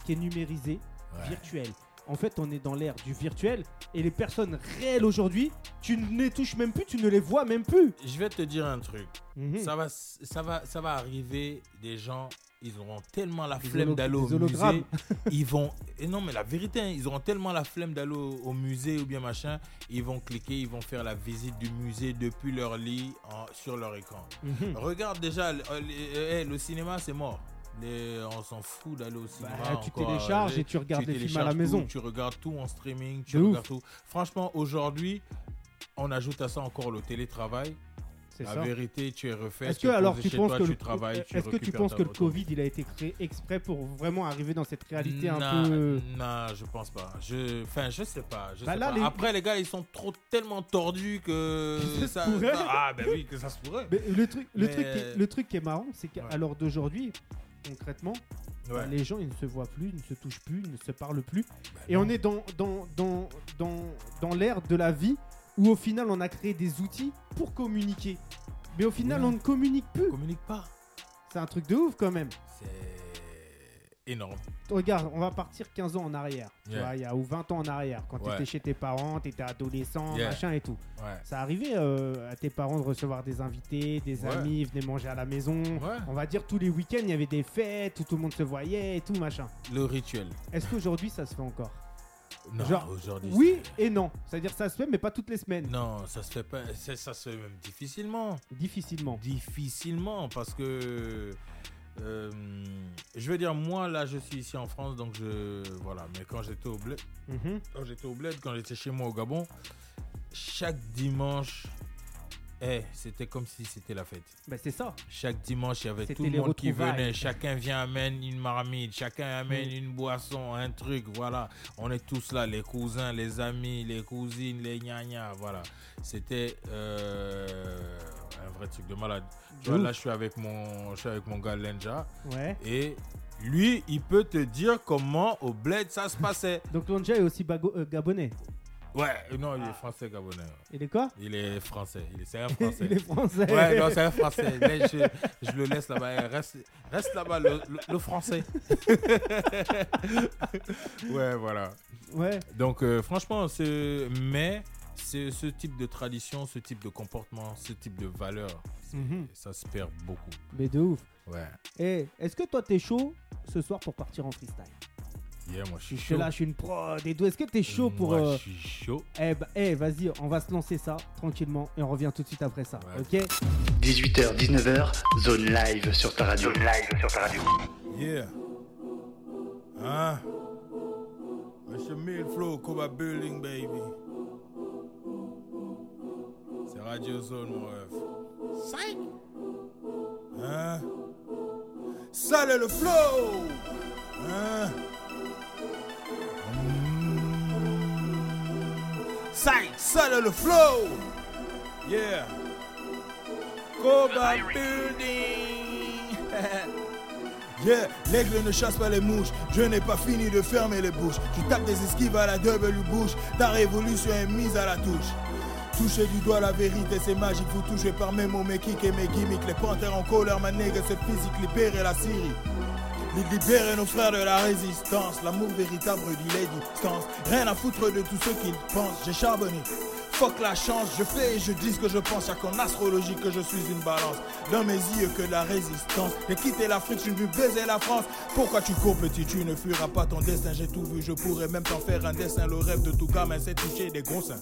qui est numérisé, Ouais. virtuel. En fait, on est dans l'ère du virtuel et les personnes réelles aujourd'hui, tu ne les touches même plus, tu ne les vois même plus. Je vais te dire un truc. Mhm. Ça va, ça va, ça va arriver. Des gens, ils auront tellement la flemme d'aller au musée. Ils vont. Et non, mais la vérité, hein, ils auront tellement la flemme d'aller au, au musée ou bien machin. Ils vont cliquer, ils vont faire la visite du musée depuis leur lit en- sur leur écran. Mhm. Regarde déjà, le, euh, euh, le cinéma, c'est mort. Les- on s'en fout d'aller au cinéma. Bah, tu encore, télécharges euh, et tu regardes les films à la maison. tout, tu regardes tout en streaming, tu De ouf. regardes tout. Franchement, aujourd'hui, on ajoute à ça encore le télétravail. C'est La ça. vérité, tu es refait. Est-ce tu que alors tu penses toi, que tu travailles, tu est-ce que tu penses que le. Covid il a été créé exprès pour vraiment arriver dans cette réalité un peu Non, je pense pas. Je, enfin, je sais pas. Je Bah sais là, pas. les- Après, les gars, ils sont trop tellement tordus que Que ça se pourrait. Ah, ben oui, que ça se pourrait. Mais le truc, le Mais- truc, qui est, le truc qui est marrant, c'est qu'à Ouais. l'heure d'aujourd'hui, concrètement, bah, Ouais. les gens ils ne se voient plus, ils ne se touchent plus, ils ne se parlent plus. Ben Et non. on est dans, dans, dans, dans, dans l'ère de la vie où au final on a créé des outils pour communiquer. Mais au final on ne communique plus. On communique pas. C'est un truc de ouf quand même. C'est énorme. Regarde, on va partir 15 ans en arrière. Tu Yeah. vois, il y a ou 20 ans en arrière. Quand tu étais chez tes parents, tu étais adolescent, Yeah. machin et tout. Ouais. Ça arrivait euh, à tes parents de recevoir des invités, des Ouais. amis, ils venaient manger à la maison. On va dire tous les week-ends, il y avait des fêtes où tout le monde se voyait et tout machin. Le rituel. Est-ce qu'aujourd'hui ça se fait encore? Non, Genre, aujourd'hui. Oui et non. C'est-à-dire ça se fait, mais pas toutes les semaines. Non, ça se fait pas. Ça se fait même difficilement. Difficilement. Difficilement parce que. Euh, je veux dire, moi là, je suis ici en France, donc je. Voilà, mais quand j'étais au bled, Mhm. quand j'étais au bled, quand j'étais chez moi au Gabon, chaque dimanche, Eh, c'était comme si c'était la fête. Ben, c'est ça. Chaque dimanche, il y avait tout le monde qui venait. Chacun vient amène une marmite, chacun amène Mm. une boisson, un truc. Voilà, on est tous là, les cousins, les amis, les cousines, les gna Voilà, c'était euh, un vrai truc de malade. Tu vois, là, je suis avec mon, je suis avec mon gars Lenja Ouais. et lui, il peut te dire comment au bled ça se passait. Donc Lonja est aussi bago- euh, gabonais. Ouais, non, il est français gabonais. Il est quoi? Il est français. Il est, c'est un français. Il est français. Ouais, non, c'est un français. Mais je, je le laisse là-bas. Eh, Reste, reste là-bas, le, le- le français. ouais, voilà. Ouais. Donc, euh, franchement, c'est. Mais, c'est ce type de tradition, ce type de comportement, ce type de valeur, Mhm. ça se perd beaucoup. Mais de ouf. Ouais. Eh, est-ce que toi t'es chaud ce soir pour partir en freestyle? Yeah, moi, je suis Je chaud. te lâche une prod et tout. Est-ce que t'es chaud pour. Moi, euh, je suis chaud. Eh, bah, eh, vas-y, on va se lancer ça tranquillement et on revient tout de suite après ça. Ouais. Ok? 18h, 19h, zone live sur ta radio. Zone live sur ta radio. Yeah. Hein? It's your meal flow, Koba Building, baby. C'est Radio Zone, mon ref. Psych! Hein? Salut le flow! Hein? Mm. Psych! Salut le flow! Yeah! Koba Building! Yeah, l'aigle ne chasse pas les mouches. Je n'ai pas fini de fermer les bouches. Tu tapes des esquives à la double bouche. Ta révolution est mise à la touche. Toucher du doigt la vérité, c'est magique. Vous touchez par mes mots, mes kicks et mes gimmicks. Les panthères en colère, ma nègre, c'est physique. Libérer la Syrie. Li- Libérer nos frères de la résistance. L'amour véritable dit les distances. Rien à foutre de tous ceux qui pensent. J'ai charbonné. Fuck la chance, je fais et je dis ce que je pense. Y'a qu'en astrologie que je suis une balance. Dans mes yeux que la résistance. J'ai quitté l'Afrique, je veux baiser la France. Pourquoi tu cours petit, tu ne fuiras pas ton destin. J'ai tout vu, je pourrais même t'en faire un dessin. Le rêve de tout gamin, c'est toucher des gros seins.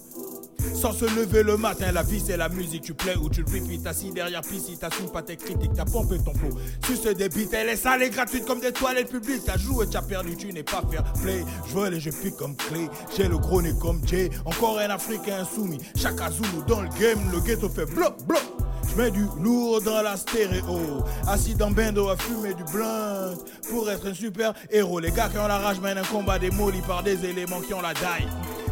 Sans se lever le matin, la vie c'est la musique. Tu plais ou tu le repeats, assis derrière piscine, t'assumes pas tes critiques, t'as pompé ton flow. Tu se débites, elle est sale et gratuite comme des toilettes publiques. T'as joué, t'as perdu, tu n'es pas fair play. Je vole et je pique comme clé. J'ai le gros nez comme Jay. Encore un Africain soumis. Chaque Zulu dans le game, le ghetto fait bloc, bloc. Je mets du lourd dans la stéréo. Assis dans Bendo à fumer du blunt. Pour être un super héros. Les gars qui ont la rage mènent un combat démoli par des éléments qui ont la daille.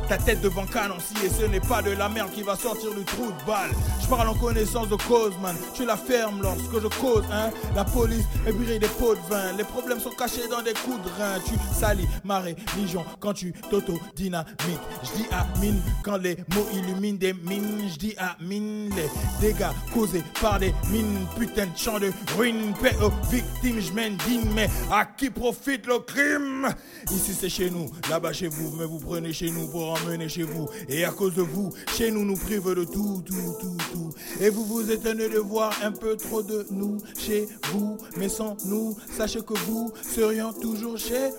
Ta tête devant canon si et ce n'est pas de la merde qui va sortir du trou de balle. Je parle en connaissance de cause, man. Tu la fermes lorsque je cause, hein. La police est brille des pots de vin. Les problèmes sont cachés dans des coups de rein. Tu salis ma religion quand tu t'auto-dynamites. Je dis amine quand les mots illuminent des mines. Je dis amine les dégâts causés par des mines. Putain de champ de ruines. Paix aux victimes, je m'indigne. Mais à qui profite le crime? Ici c'est chez nous, là-bas chez vous. Mais vous prenez chez nous pour chez vous. Et à cause de vous, chez nous nous prive de tout, tout, tout, tout. Et vous vous étonnez de voir un peu trop de nous chez vous. Mais sans nous, sachez que vous serions toujours chez.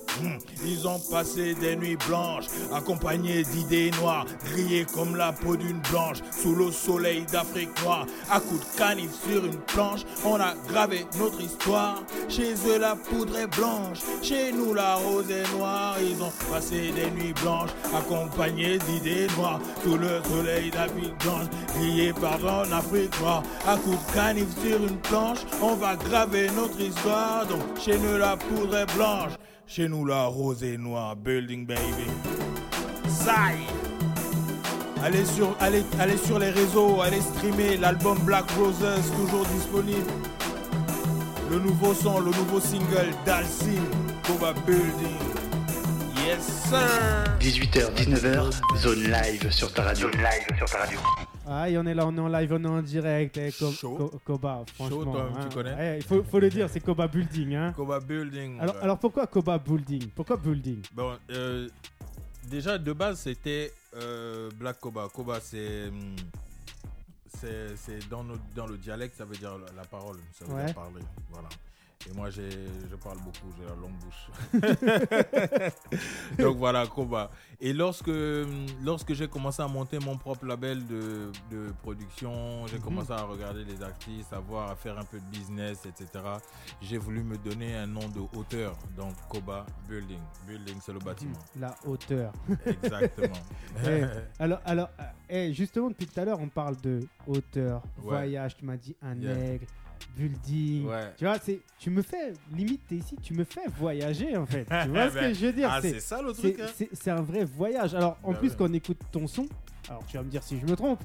Ils ont passé des nuits blanches, accompagnés d'idées noires, grillées comme la peau d'une blanche, sous le soleil d'Afrique noire. À coups de canif sur une planche, on a gravé notre histoire. Chez eux, la poudre est blanche, chez nous, la rose est noire. Ils ont passé des nuits blanches, accompagnés d'idées noires, sous le soleil d'Afrique blanche, grillés par en Afrique noire. À coups de canif sur une planche, on va graver notre histoire. Donc, chez nous, la poudre est blanche. Chez nous, la rose est noire. Building baby. Zai. Allez sur, allez, allez sur les réseaux, allez streamer l'album Black Roses, toujours disponible. Le nouveau son, le nouveau single d'Alcine, Boba Building. Yes, sir. 18h, 19h, zone live sur ta radio. Zone live sur ta radio. Aïe, on est là, on est en live, on est en direct. eh, Co- Chaud. Co- Koba, franchement. toi, tu hein. connais Eh, Il faut, faut le dire, c'est Koba Building. Hein. Koba Building. Alors, pourquoi Koba Building? Pourquoi Building? Bon, euh, déjà de base c'était euh, Black Koba. Koba c'est c'est c'est dans, dans le dialecte ça veut dire la, la parole, ça veut Ouais. dire parler, voilà. Et moi, je parle beaucoup, j'ai la longue bouche. Donc voilà, Koba. Et lorsque, lorsque j'ai commencé à monter mon propre label de, de production, j'ai Mhm. commencé à regarder les artistes, à voir, à faire un peu de business, etc. J'ai voulu me donner un nom de hauteur. Donc Koba Building. Building, c'est le bâtiment. La hauteur. Exactement. Eh, alors, alors euh, eh, justement, depuis tout à l'heure, on parle de hauteur, Ouais. voyage, tu m'as dit un Yeah. aigle, building. ouais. Tu vois, c'est, tu me fais, limite, t'es ici, tu me fais voyager en fait. Tu vois ce que Ben, je veux dire? Ah, c'est, ça le truc. Hein c'est- un vrai voyage. Alors, en Bah plus, ouais. quand on écoute ton son, alors tu vas me dire si je me trompe.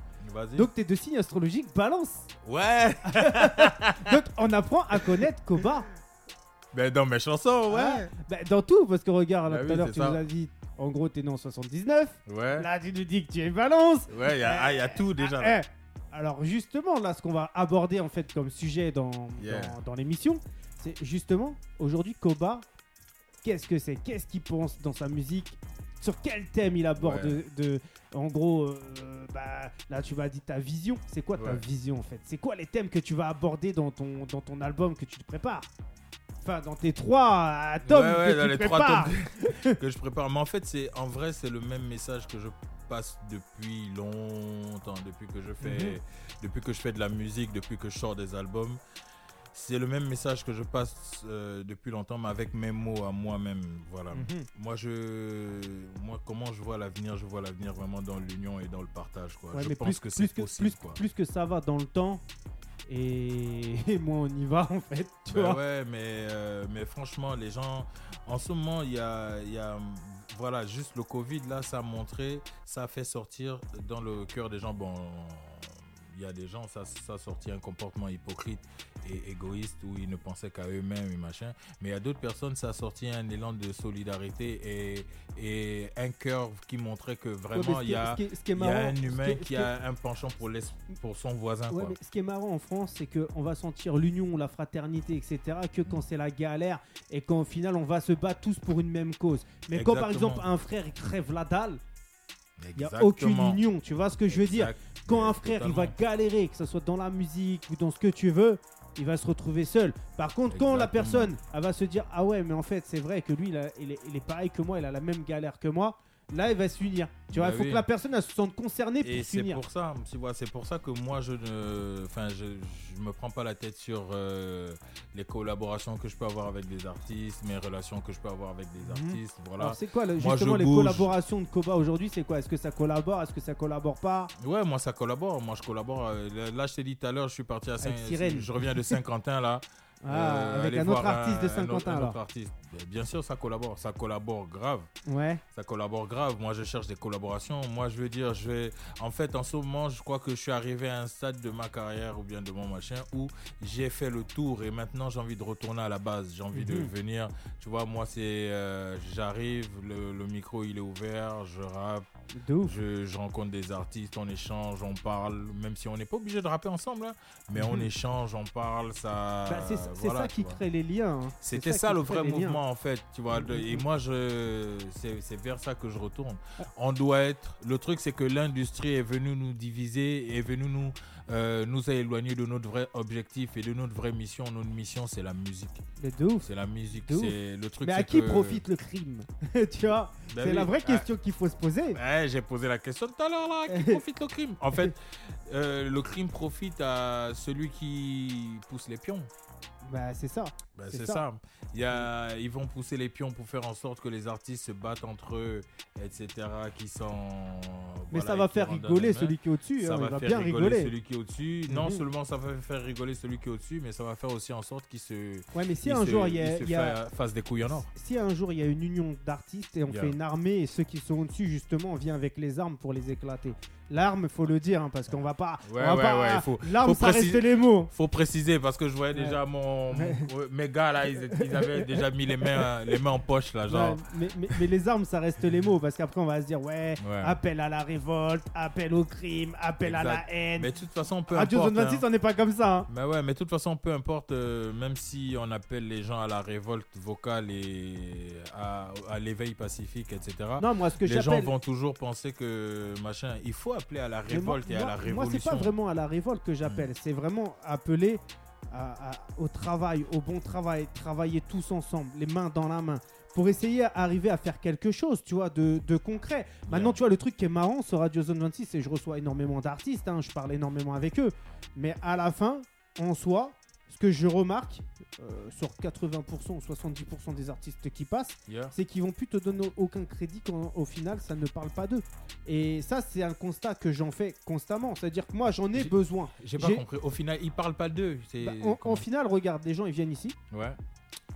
Donc, t'es de signe astrologique balance. ouais. Donc, on apprend à connaître Koba. Ben, dans mes chansons, ouais. Ah, bah, dans tout, parce que regarde, là, Bah tout à l'heure, tu ça. nous as dit, en gros, t'es né en 79. Ouais. Là, tu nous dis que tu es balance. Ouais, il y, a- ah, y a tout déjà. là. Alors justement, là, ce qu'on va aborder en fait comme sujet dans, Yeah. dans, dans l'émission, c'est justement aujourd'hui Koba, qu'est-ce que c'est? Qu'est-ce qu'il pense dans sa musique? Sur quel thème il aborde Ouais. de, de- En gros, euh, bah, là tu m'as dit ta vision. C'est quoi ta Ouais. vision en fait? C'est quoi les thèmes que tu vas aborder dans ton, dans ton album que tu te prépares? Enfin, dans tes trois tomes Ouais, que dans tu les prépares. trois tomes que je prépare. Mais en fait, c'est en vrai, c'est le même message que je passe depuis longtemps, depuis que je fais, Mhm. depuis que je fais de la musique, depuis que je sors des albums. C'est le même message que je passe euh, depuis longtemps, mais avec mes mots à moi-même. Voilà. Mhm. Moi, je, moi, comment je vois l'avenir? Je vois l'avenir vraiment dans l'union et dans le partage. Quoi. Ouais, je mais pense plus que c'est possible. plus, quoi. plus que ça va dans le temps et, et moins on y va en fait, tu Ben vois. ouais, mais, euh, mais franchement, les gens, en ce moment, il y a, il y a, voilà, juste le Covid, là, ça a montré, ça a fait sortir dans le cœur des gens, bon, il y a des gens, ça, ça a sorti un comportement hypocrite et égoïste où ils ne pensaient qu'à eux-mêmes et machin, mais il y a d'autres personnes, ça a sorti un élan de solidarité et, et un cœur qui montrait que vraiment, il y a... ce qui est- ce qui est Il y a un ce humain ce qui a un penchant pour, l'es- pour son voisin. Ouais, quoi. mais ce qui est marrant en France, c'est qu'on va sentir l'union, la fraternité, etc. que quand c'est la galère et qu'au final on va se battre tous pour une même cause. Mais quand par exemple un frère crève la dalle, il n'y a aucune union. Tu vois ce que je veux dire? Quand un frère il va galérer, que ce soit dans la musique ou dans ce que tu veux, il va se retrouver seul. Par contre, quand la personne elle va se dire Ah ouais, mais en fait, c'est vrai que lui il, a- il est, il est pareil que moi, il a la même galère que moi. Là, il va s'unir. Tu vois, Bah il faut oui. que la personne elle se sente concernée pour c'est s'unir. pour ça, tu vois, c'est pour ça que moi je ne, enfin, je, je me prends pas la tête sur euh, les collaborations que je peux avoir avec des artistes, mes relations que je peux avoir avec des Mhm. artistes, voilà. C'est quoi le- Moi, justement les bouge. collaborations de Koba aujourd'hui C'est quoi? Est-ce que ça collabore? Est-ce que ça collabore pas? Ouais, moi ça collabore, moi je collabore. euh, Là, je t'ai dit tout à l'heure, je suis parti à Saint, je reviens de Saint-Quentin là. Ah, Euh, avec aller un autre artiste de un Saint-Quentin un autre alors. artiste. Bien sûr, ça collabore, ça collabore grave. Ouais. ça collabore grave. Moi, je cherche des collaborations. Moi, je veux dire, je vais. En fait, en ce moment, je crois que je suis arrivé à un stade de ma carrière ou bien de mon machin où j'ai fait le tour et maintenant j'ai envie de retourner à la base. J'ai envie de Mhm. venir. Tu vois, moi, c'est. euh, J'arrive, le, le micro il est ouvert, je rappe, De ouf. je, je rencontre des artistes, on échange, on parle, même si on n'est pas obligé de rapper ensemble, hein, mais on Mhm. échange, on parle, ça. Bah, c'est voilà, ça qui crée les liens. hein. C'était ça, le vrai liens. mouvement en fait, tu vois. de- Mhm. et moi, je, c'est c'est vers ça que je retourne. Ah. On doit être. Le truc, c'est que l'industrie est venue nous diviser, est venue nous euh, nous a éloignés de notre vrai objectif et de notre vraie mission. Notre mission, c'est la musique. Mais de ouf. C'est la musique. C'est le truc. Mais à qui que- profite le crime Tu vois Ben C'est oui. la vraie Ah, question qu'il faut se poser. Ouais, j'ai posé la question tout à l'heure là. Qui profite le crime? En fait, euh, le crime profite à celui qui pousse les pions. Bah c'est ça. Ben, C'est ça. ça. Il y a, ils vont pousser les pions pour faire en sorte que les artistes se battent entre eux, etc. Qui sont. Mais voilà, ça va et qui faire rigoler celui qui est au-dessus. Ça hein, va va faire bien rigoler, rigoler. celui qui est au-dessus. Non seulement ça va faire rigoler celui qui est au-dessus, mais ça va faire aussi en sorte qu'il se, Ouais, mais si un se- jour il y a, y a- fa- fasse des couilles en or. si un jour il y a une union d'artistes et on Yeah. fait une armée et ceux qui sont au-dessus justement on vient avec les armes pour les éclater. L'arme, faut le dire hein, parce qu'on va pas. Ouais, on va ouais, pas- ouais, il faut- L'arme, ça préciser- reste les mots. Faut préciser parce que je voyais déjà mon, mon- mes gars là, ils, avaient déjà mis les mains, les mains en poche là, genre. Ouais, mais, mais- mais les armes, ça reste les mots parce qu'après on va se dire ouais, Ouais. appel à la révolte, appel au crime, appel à la haine. Mais de toute façon, peu importe. Zone 26, hein. on n'est pas comme ça. hein. Mais ouais, mais de toute façon, peu importe, euh, même si on appelle les gens à la révolte vocale et à, à l'éveil pacifique, etc. Non, moi ce que les gens vont toujours penser que machin, il faut appeler à la moi- révolte et à moi- la Moi, révolution. c'est pas vraiment à la révolte que j'appelle, c'est vraiment appeler à- à- au travail, au bon travail, travailler tous ensemble, les mains dans la main, pour essayer d'arriver à faire quelque chose, tu vois, de, de concret. Maintenant, tu vois, le truc qui est marrant sur Radio Zone 26, c'est que je reçois énormément d'artistes, hein, je parle énormément avec eux, mais à la fin, en soi, que je remarque euh, sur 80% ou 70% des artistes qui passent, Yeah. c'est qu'ils vont plus te donner aucun crédit quand au final ça ne parle pas d'eux. Et ça, c'est un constat que j'en fais constamment. C'est-à-dire que moi, j'en ai besoin. J'ai pas compris. Au final, ils parlent pas d'eux. Bah, en, en final, regarde, les gens ils viennent ici, Ouais.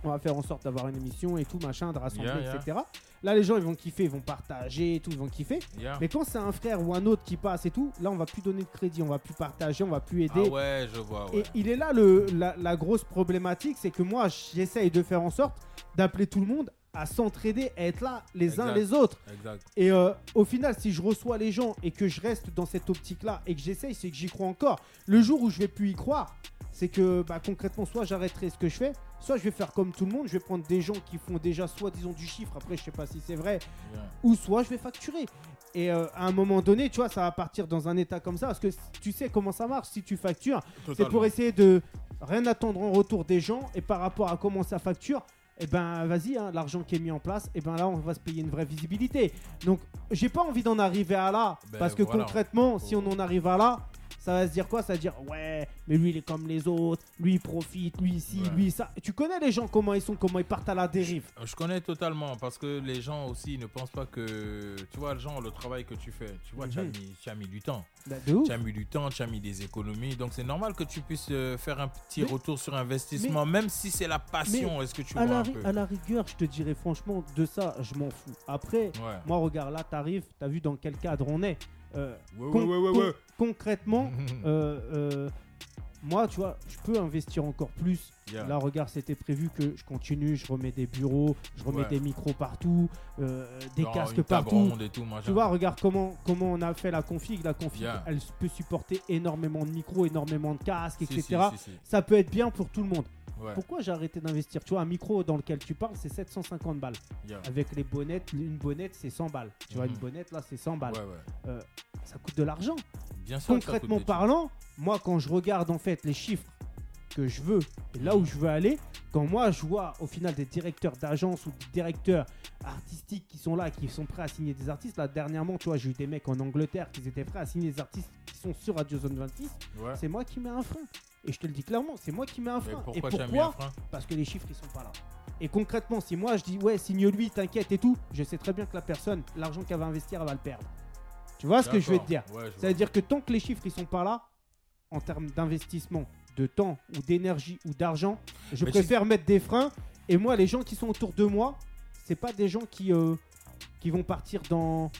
On va faire en sorte d'avoir une émission et tout, machin, de rassembler, Yeah, yeah. etc. Là, les gens ils vont kiffer, ils vont partager et tout, ils vont kiffer. Yeah. Mais quand c'est un frère ou un autre qui passe et tout, là, on va plus donner de crédit, on va plus partager, on va plus Ah aider. ouais, je vois. Et il est là le, la, la grosse problématique, c'est que moi j'essaye de faire en sorte d'appeler tout le monde à s'entraider, à être là les uns les autres. Exact. Et euh, au final, si je reçois les gens et que je reste dans cette optique-là et que j'essaye, c'est que j'y crois encore. Le jour où je vais plus y croire, c'est que bah, concrètement, soit j'arrêterai ce que je fais, soit je vais faire comme tout le monde, je vais prendre des gens qui font déjà soit disons du chiffre, après je sais pas si c'est vrai, Yeah. ou soit je vais facturer. Et euh, à un moment donné, tu vois, ça va partir dans un état comme ça, parce que tu sais comment ça marche. Si tu factures, c'est pour essayer de rien attendre en retour des gens et par rapport à comment ça facture. Et ben vas-y, hein, l'argent qui est mis en place, et ben là on va se payer une vraie visibilité. Donc j'ai pas envie d'en arriver à là, Ben, parce que voilà. concrètement, si on en arrive à là, ça va se dire quoi? Ça va se dire ouais, mais lui il est comme les autres, lui il profite, lui ici, Ouais. lui ça. Tu connais les gens comment ils sont, comment ils partent à la dérive? Je connais totalement parce que les gens aussi ne pensent pas que tu vois le genre le travail que tu fais. Tu vois, tu as Mhm. mis, tu as mis du temps. Bah. Tu as mis du temps, tu as mis des économies. Donc c'est normal que tu puisses euh, faire un petit Mais- retour sur investissement, même si c'est la passion. Est-ce que tu vois la, un peu? à la rigueur, je te dirais franchement, de ça, je m'en fous. Après, Ouais. moi, regarde, là, t'arrives, t'as vu dans quel cadre on est. Euh, Ouais, ouais, ouais, ouais. Concrètement, euh, euh, moi, tu vois, je peux investir encore plus. Yeah. Là, regarde, c'était prévu que je continue, je remets des bureaux, je remets Ouais. des micros partout, euh, des Genre casques partout. et tout. Tu vois, regarde comment, comment on a fait la config. La config, Yeah. elle peut supporter énormément de micros, énormément de casques, Si, etc. si, si, si. Ça peut être bien pour tout le monde. Ouais. Pourquoi j'ai arrêté d'investir Tu vois, un micro dans lequel tu parles, c'est 750 balles. Yeah. Avec les bonnettes, une bonnette, c'est 100 balles. Tu vois, Mhm. une bonnette, là, c'est 100 balles. Ouais, ouais. Ça coûte de l'argent. Bien sûr. Concrètement parlant, moi, quand je regarde en fait les chiffres que je veux et là où je veux aller, quand moi je vois au final des directeurs d'agence ou des directeurs artistiques qui sont là, qui sont prêts à signer des artistes, là dernièrement, tu vois, j'ai eu des mecs en Angleterre qui étaient prêts à signer des artistes qui sont sur Radio Zone 26, trucs. Ouais. c'est moi qui mets un frein. Et je te le dis clairement, c'est moi qui mets un frein. pourquoi et un pourquoi frein Parce que les chiffres ils sont pas là. Et concrètement, si moi je dis ouais, signe-lui, t'inquiète et tout, je sais très bien que la personne, l'argent qu'elle va investir, elle va le perdre. Tu vois ce que je veux te dire D'accord. Ouais, je ça veut dire que tant que les chiffres ils sont pas là, en termes d'investissement, de temps ou d'énergie ou d'argent, je Mais préfère mettre des freins. Et moi, les gens qui sont autour de moi, c'est pas des gens qui, euh, qui vont partir dans,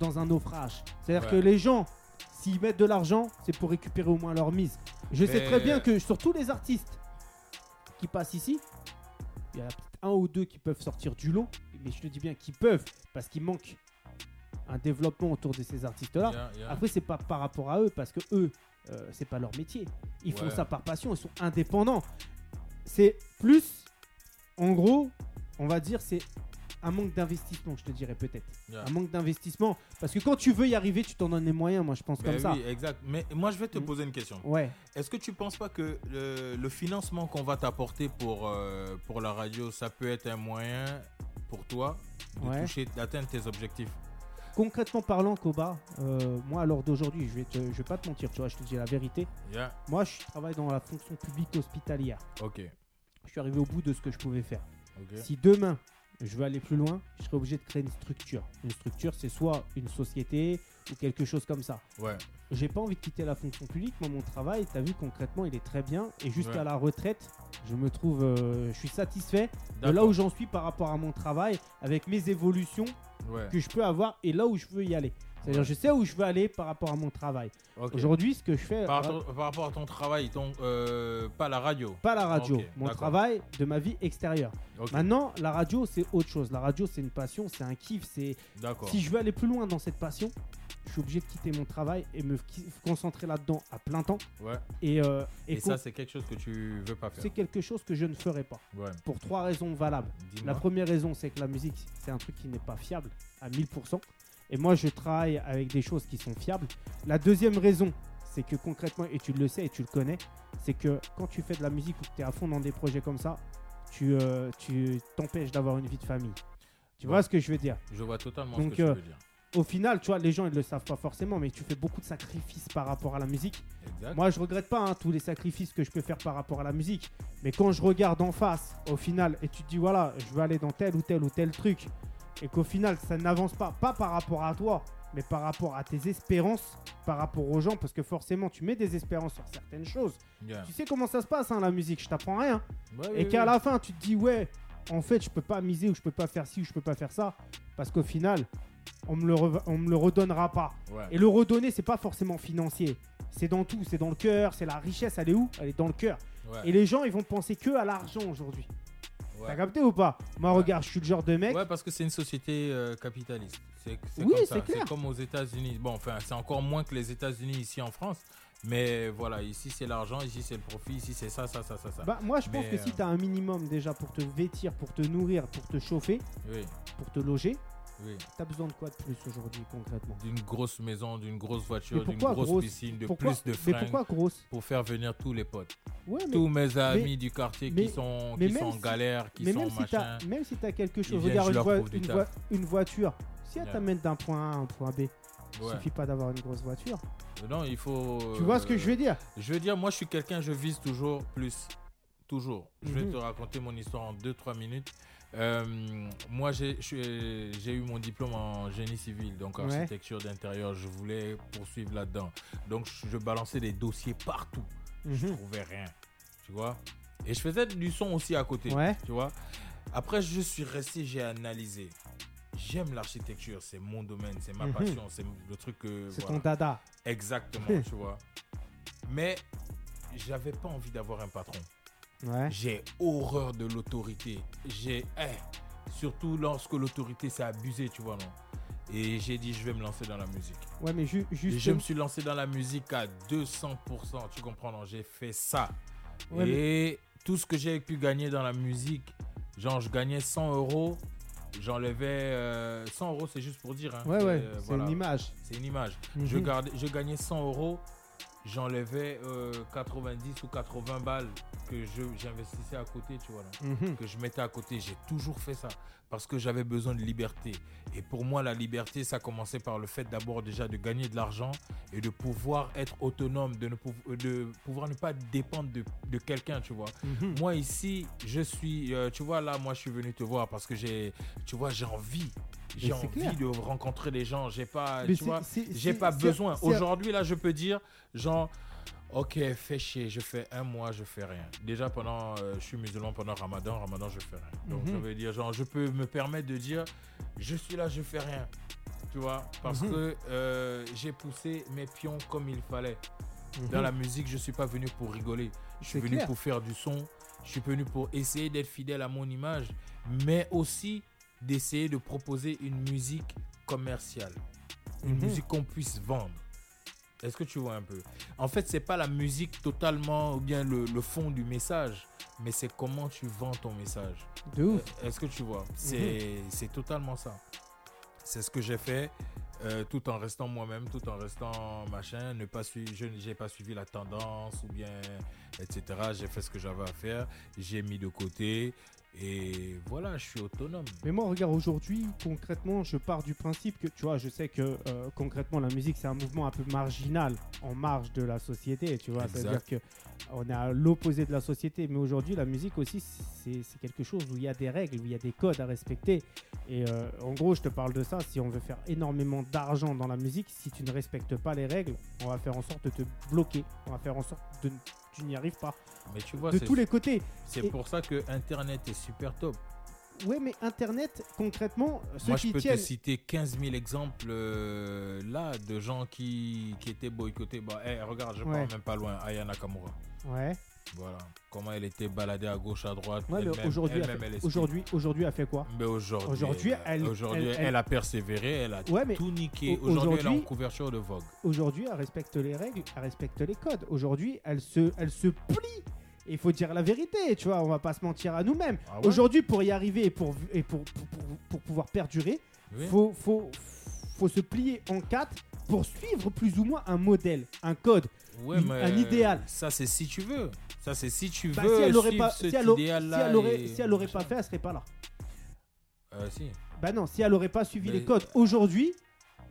dans un naufrage. C'est-à-dire Ouais. que les gens, s'ils mettent de l'argent, c'est pour récupérer au moins leur mise. Je sais très bien que sur tous les artistes qui passent ici, il y en a peut-être un ou deux qui peuvent sortir du lot, mais je te dis bien qu'ils peuvent parce qu'il manque un développement autour de ces artistes-là. Yeah, yeah. Après, c'est pas par rapport à eux, parce que eux, euh, c'est pas leur métier. Ils font ça par passion, ils sont indépendants. C'est plus, en gros, on va dire, c'est un manque d'investissement, je te dirais peut-être. Yeah. Un manque d'investissement. Parce que quand tu veux y arriver, tu t'en donnes les moyens, moi, je pense Ben comme ça. oui, exact. Mais moi, je vais te Mm. poser une question. Ouais. Est-ce que tu penses pas que le, le financement qu'on va t'apporter pour, euh, pour la radio, ça peut être un moyen pour toi de Ouais. toucher, d'atteindre tes objectifs? Concrètement parlant, Koba, euh, moi, à l'heure d'aujourd'hui, je vais, te- je vais pas te mentir, tu vois, je te dis la vérité. Yeah. Moi, je travaille dans la fonction publique hospitalière. Ok. Je suis arrivé au bout de ce que je pouvais faire. Si demain, je veux aller plus loin, je serai obligé de créer une structure. Une structure, c'est soit une société ou quelque chose comme ça. Ouais. J'ai pas envie de quitter la fonction publique. Moi, mon travail, tu as vu concrètement, il est très bien. Et jusqu'à Ouais. la retraite, je me trouve, euh, je suis satisfait de là où j'en suis par rapport à mon travail, avec mes évolutions Ouais. que je peux avoir et là où je veux y aller. C'est-à-dire, je sais où je veux aller par rapport à mon travail. Aujourd'hui, ce que je fais, Par, euh, rapport- par rapport à ton travail, ton, euh, pas la radio. pas la radio, mon travail de ma vie extérieure. Maintenant, la radio, c'est autre chose. La radio, c'est une passion, c'est un kiff, c'est D'accord. Si je veux aller plus loin dans cette passion, je suis obligé de quitter mon travail et me concentrer là-dedans à plein temps. Ouais. Et, euh, et Et, con- ça, c'est quelque chose que tu veux pas faire. c'est quelque chose que je ne ferai pas. Ouais. Pour trois raisons valables. La première raison, c'est que la musique, c'est un truc qui n'est pas fiable à 1000%. Et moi, je travaille avec des choses qui sont fiables. La deuxième raison, c'est que concrètement, et tu le sais et tu le connais, c'est que quand tu fais de la musique ou que tu es à fond dans des projets comme ça, tu euh, tu t'empêches d'avoir une vie de famille. Tu Ouais. vois ce que je veux dire? Je vois totalement Donc, ce que tu euh, veux dire. Au final, tu vois, les gens ils le savent pas forcément, mais tu fais beaucoup de sacrifices par rapport à la musique. Exact. Moi, je regrette pas hein, tous les sacrifices que je peux faire par rapport à la musique. Mais quand je regarde en face, au final, et tu te dis, voilà, je veux aller dans tel ou tel ou tel truc, et qu'au final, ça n'avance pas, pas par rapport à toi, mais par rapport à tes espérances, par rapport aux gens, parce que forcément, tu mets des espérances sur certaines choses. Yeah. Tu sais comment ça se passe, hein, la musique, je t'apprends rien. Ouais, Et ouais, qu'à ouais. la fin, tu te dis, ouais, en fait, je peux pas miser ou je peux pas faire ci ou je peux pas faire ça, parce qu'au final, on me le, on me le redonnera pas. Et le redonner, c'est pas forcément financier. C'est dans tout, c'est dans le cœur, c'est la richesse, elle est où? Elle est dans le cœur. Et les gens, ils vont penser que à l'argent aujourd'hui. Ouais. T'as capté ou pas Moi, regarde, je suis le genre de mec. Ouais, parce que c'est une société euh, capitaliste. C'est c'est Oui, comme ça. c'est clair. C'est comme aux États-Unis. Bon, enfin, c'est encore moins que les États-Unis ici en France. Mais voilà, ici c'est l'argent, ici c'est le profit, ici c'est ça, ça, ça, ça, ça. Bah, moi, je pense Mais, que si euh, t'as un minimum déjà pour te vêtir, pour te nourrir, pour te chauffer, Oui, pour te loger, oui. t'as besoin de quoi de plus aujourd'hui concrètement? D'une grosse maison, d'une grosse voiture, Mais d'une grosse grosse? piscine, de pourquoi, plus de Mais fringues pourquoi grosse? pour faire venir tous les potes. Ouais, mais, Tous mes amis du quartier mais- qui sont, mais qui sont en si- galère, qui mais sont même, si machin. t'as, même si t'as quelque chose, regarde une, une voiture. Si elle Yeah. t'amène d'un point A à un point B, il Ouais. suffit pas d'avoir une grosse voiture. Non, il faut. Tu vois ce que euh, je veux dire? Je veux dire, moi, je suis quelqu'un, je vise toujours plus. Toujours. Je vais Mhm. te raconter mon histoire en 2-3 minutes. Euh, moi, j'ai eu mon diplôme en génie civil, donc Ouais. architecture d'intérieur. Je voulais poursuivre là-dedans. Donc, je, balançais des dossiers partout. Je Mhm. trouvais rien. Tu vois Et je faisais du son aussi à côté. Ouais. Tu vois Après, je suis resté, j'ai analysé. J'aime l'architecture, c'est mon domaine, c'est ma Mhm. passion, c'est le truc que. C'est voilà. ton dada. Exactement, tu vois. Mais j'avais pas envie d'avoir un patron. Ouais. J'ai horreur de l'autorité. J'ai. eh, surtout lorsque l'autorité s'est abusée, tu vois, non Et j'ai dit, je vais me lancer dans la musique. Ouais, mais ju- Et je me suis lancé dans la musique à 200%, tu comprends, non J'ai fait ça. Ouais, Et tout ce que j'ai pu gagner dans la musique, genre, je gagnais 100 euros. J'enlevais euh, 100 euros, c'est juste pour dire. hein. Ouais, C'est, ouais, euh, c'est voilà. une image. C'est une image. Je, Mhm. gardais, je gagnais 100 euros, j'enlevais euh, 90 ou 80 balles que j'investissais à côté, tu vois, là, Mhm. que je mettais à côté. J'ai toujours fait ça parce que j'avais besoin de liberté. Et pour moi, la liberté, ça commençait par le fait d'abord déjà de gagner de l'argent et de pouvoir être autonome, de, ne pou- de pouvoir ne pas dépendre de, de quelqu'un, tu vois. Mhm. Moi ici, je suis, euh, tu vois, là, moi, je suis venu te voir parce que j'ai, tu vois, j'ai envie. J'ai envie clair. de rencontrer les gens. J'ai pas, j'ai pas besoin. Aujourd'hui, là, je peux dire, genre, ok, fais chier, je fais un mois, je fais rien. Déjà, pendant, euh, je suis musulman pendant Ramadan, Ramadan, je fais rien. Donc, Mhm. ça veut dire, genre, je peux me permettre de dire, je suis là, je fais rien. Tu vois, parce Mhm. que euh, j'ai poussé mes pions comme il fallait. Dans Mhm. la musique, je suis pas venu pour rigoler. Je suis venu clair. pour faire du son. Je suis venu pour essayer d'être fidèle à mon image, mais aussi d'essayer de proposer une musique commerciale, une musique qu'on puisse vendre. Est-ce que tu vois un peu? En fait, c'est pas la musique totalement ou bien le, le fond du message, mais c'est comment tu vends ton message. De ouf. Euh, Est-ce que tu vois? C'est c'est totalement ça. C'est ce que j'ai fait, euh, tout en restant moi-même, tout en restant machin, ne pas suivre, je n'ai pas suivi la tendance ou bien etc. J'ai fait ce que j'avais à faire, j'ai mis de côté et voilà, je suis autonome. Mais moi, regarde, aujourd'hui, concrètement, je pars du principe que, tu vois, je sais que euh, concrètement, la musique, c'est un mouvement un peu marginal, en marge de la société, tu vois. C'est-à-dire que on est à l'opposé de la société. Mais aujourd'hui, la musique aussi, c'est c'est quelque chose où il y a des règles, où il y a des codes à respecter. Et euh, en gros, je te parle de ça. Si on veut faire énormément d'argent dans la musique, si tu ne respectes pas les règles, on va faire en sorte de te bloquer. On va faire en sorte de tu n'y arrives pas. Mais tu vois, de tous les côtés. c'est et- pour ça que Internet est super top. Ouais, mais Internet, concrètement, ceux Moi, qui je peux tiennent. te citer 15 000 exemples euh, là de gens qui, qui étaient boycottés. Bah, eh, regarde, je Ouais. parle même pas loin. Aya Nakamura. Ouais. Voilà. Comment elle était baladée à gauche, à droite. Ouais, aujourd'hui, aujourd'hui, aujourd'hui, elle fait quoi Mais aujourd'hui, Aujourd'hui, elle- aujourd'hui, elle- elle, elle- a persévéré, elle a Ouais, tout niqué. au- Aujourd'hui, elle est en couverture de Vogue. aujourd'hui, elle respecte les règles, elle respecte les codes. Aujourd'hui, elle se, elle se plie. Et il faut dire la vérité, tu vois, on va pas se mentir à nous-mêmes. Ah ouais Aujourd'hui, pour y arriver et pour, et pour, pour, pour- pour pouvoir perdurer, Oui. faut, faut, faut se plier en quatre pour suivre plus ou moins un modèle, un code. Ouais, Une- mais un idéal. Ça, c'est si tu veux. Ça, c'est si tu Bah, veux. si elle l'aurait suivre pas, cet si elle, idéal-là si elle aurait, et- si elle aurait pas fait, elle serait pas là. Euh, si. Bah non, si elle aurait pas suivi Mais- les codes aujourd'hui,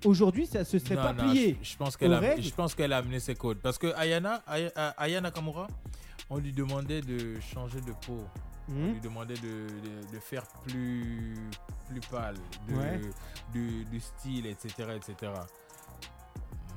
aujourd'hui ça se serait Non, pas non, plié. Je, je pense qu'elle a, je pense qu'elle a amené ses codes. Parce que Ayana, Aya- euh, Aya Nakamura, on lui demandait de changer de peau. On Mhm. lui demandait de, de- de faire plus, plus pâle, de, Ouais. style, etc., etc.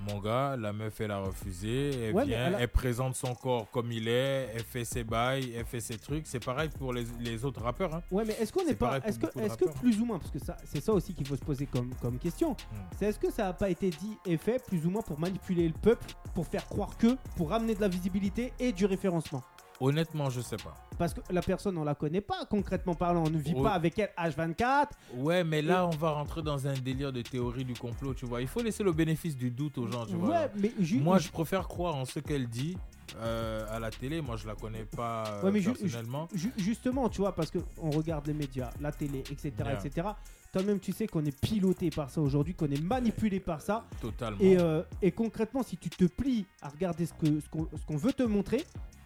Mon gars, la meuf, elle a refusé. Elle Ouais, vient, elle présente son corps comme il est, elle fait ses bails, elle fait ses trucs. C'est pareil pour les, les autres rappeurs. hein. Ouais, mais est-ce qu'on n'est pas, est-ce que, rappeurs. plus ou moins, parce que ça, c'est ça aussi qu'il faut se poser comme, comme question. Hmm. C'est est-ce que ça n'a pas été dit et fait plus ou moins pour manipuler le peuple, pour faire croire que, pour ramener de la visibilité et du référencement? Honnêtement, je sais pas. Parce que la personne, on la connaît pas concrètement parlant, on ne vit pas avec elle H24. Ouais, mais là, on va rentrer dans un délire de théorie du complot, tu vois. Il faut laisser le bénéfice du doute aux gens, tu vois. Ouais, mais ju- Moi, je préfère croire en ce qu'elle dit euh, à la télé. Moi, je la connais pas euh, Ouais, mais ju- personnellement. ju- justement, tu vois, parce que on regarde les médias, la télé, etc., Yeah. etc. Toi-même, tu sais qu'on est piloté par ça aujourd'hui, qu'on est manipulé par ça. Totalement. Et, euh, et concrètement, si tu te plies à regarder ce qu'on veut te montrer,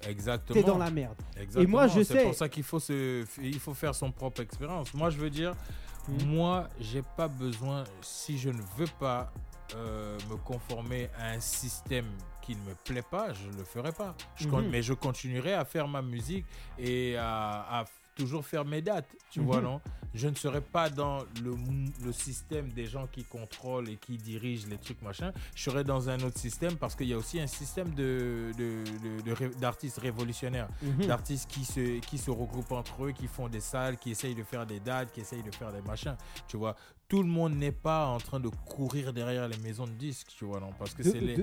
Exactement. t'es dans la merde. Exactement. moi, je C'est sais- pour ça qu'il faut, se... il faut faire son propre expérience. Moi, je veux dire, Mhm. moi, j'ai pas besoin, si je ne veux pas euh, me conformer à un système qui ne me plaît pas, je le ferai pas. Je con- Mhm. Mais je continuerai à faire ma musique et à, à toujours faire mes dates, tu Mhm. vois, non? Je ne serai pas dans le, le système des gens qui contrôlent et qui dirigent les trucs, machin. Je serai dans un autre système parce qu'il y a aussi un système de, de- de- de ré- d'artistes révolutionnaires Mhm. d'artistes qui se, qui se regroupent entre eux, qui font des salles, qui essayent de faire des dates, qui essayent de faire des machins. Tu vois, tout le monde n'est pas en train de courir derrière les maisons de disques, tu vois, non? Parce que c'est les.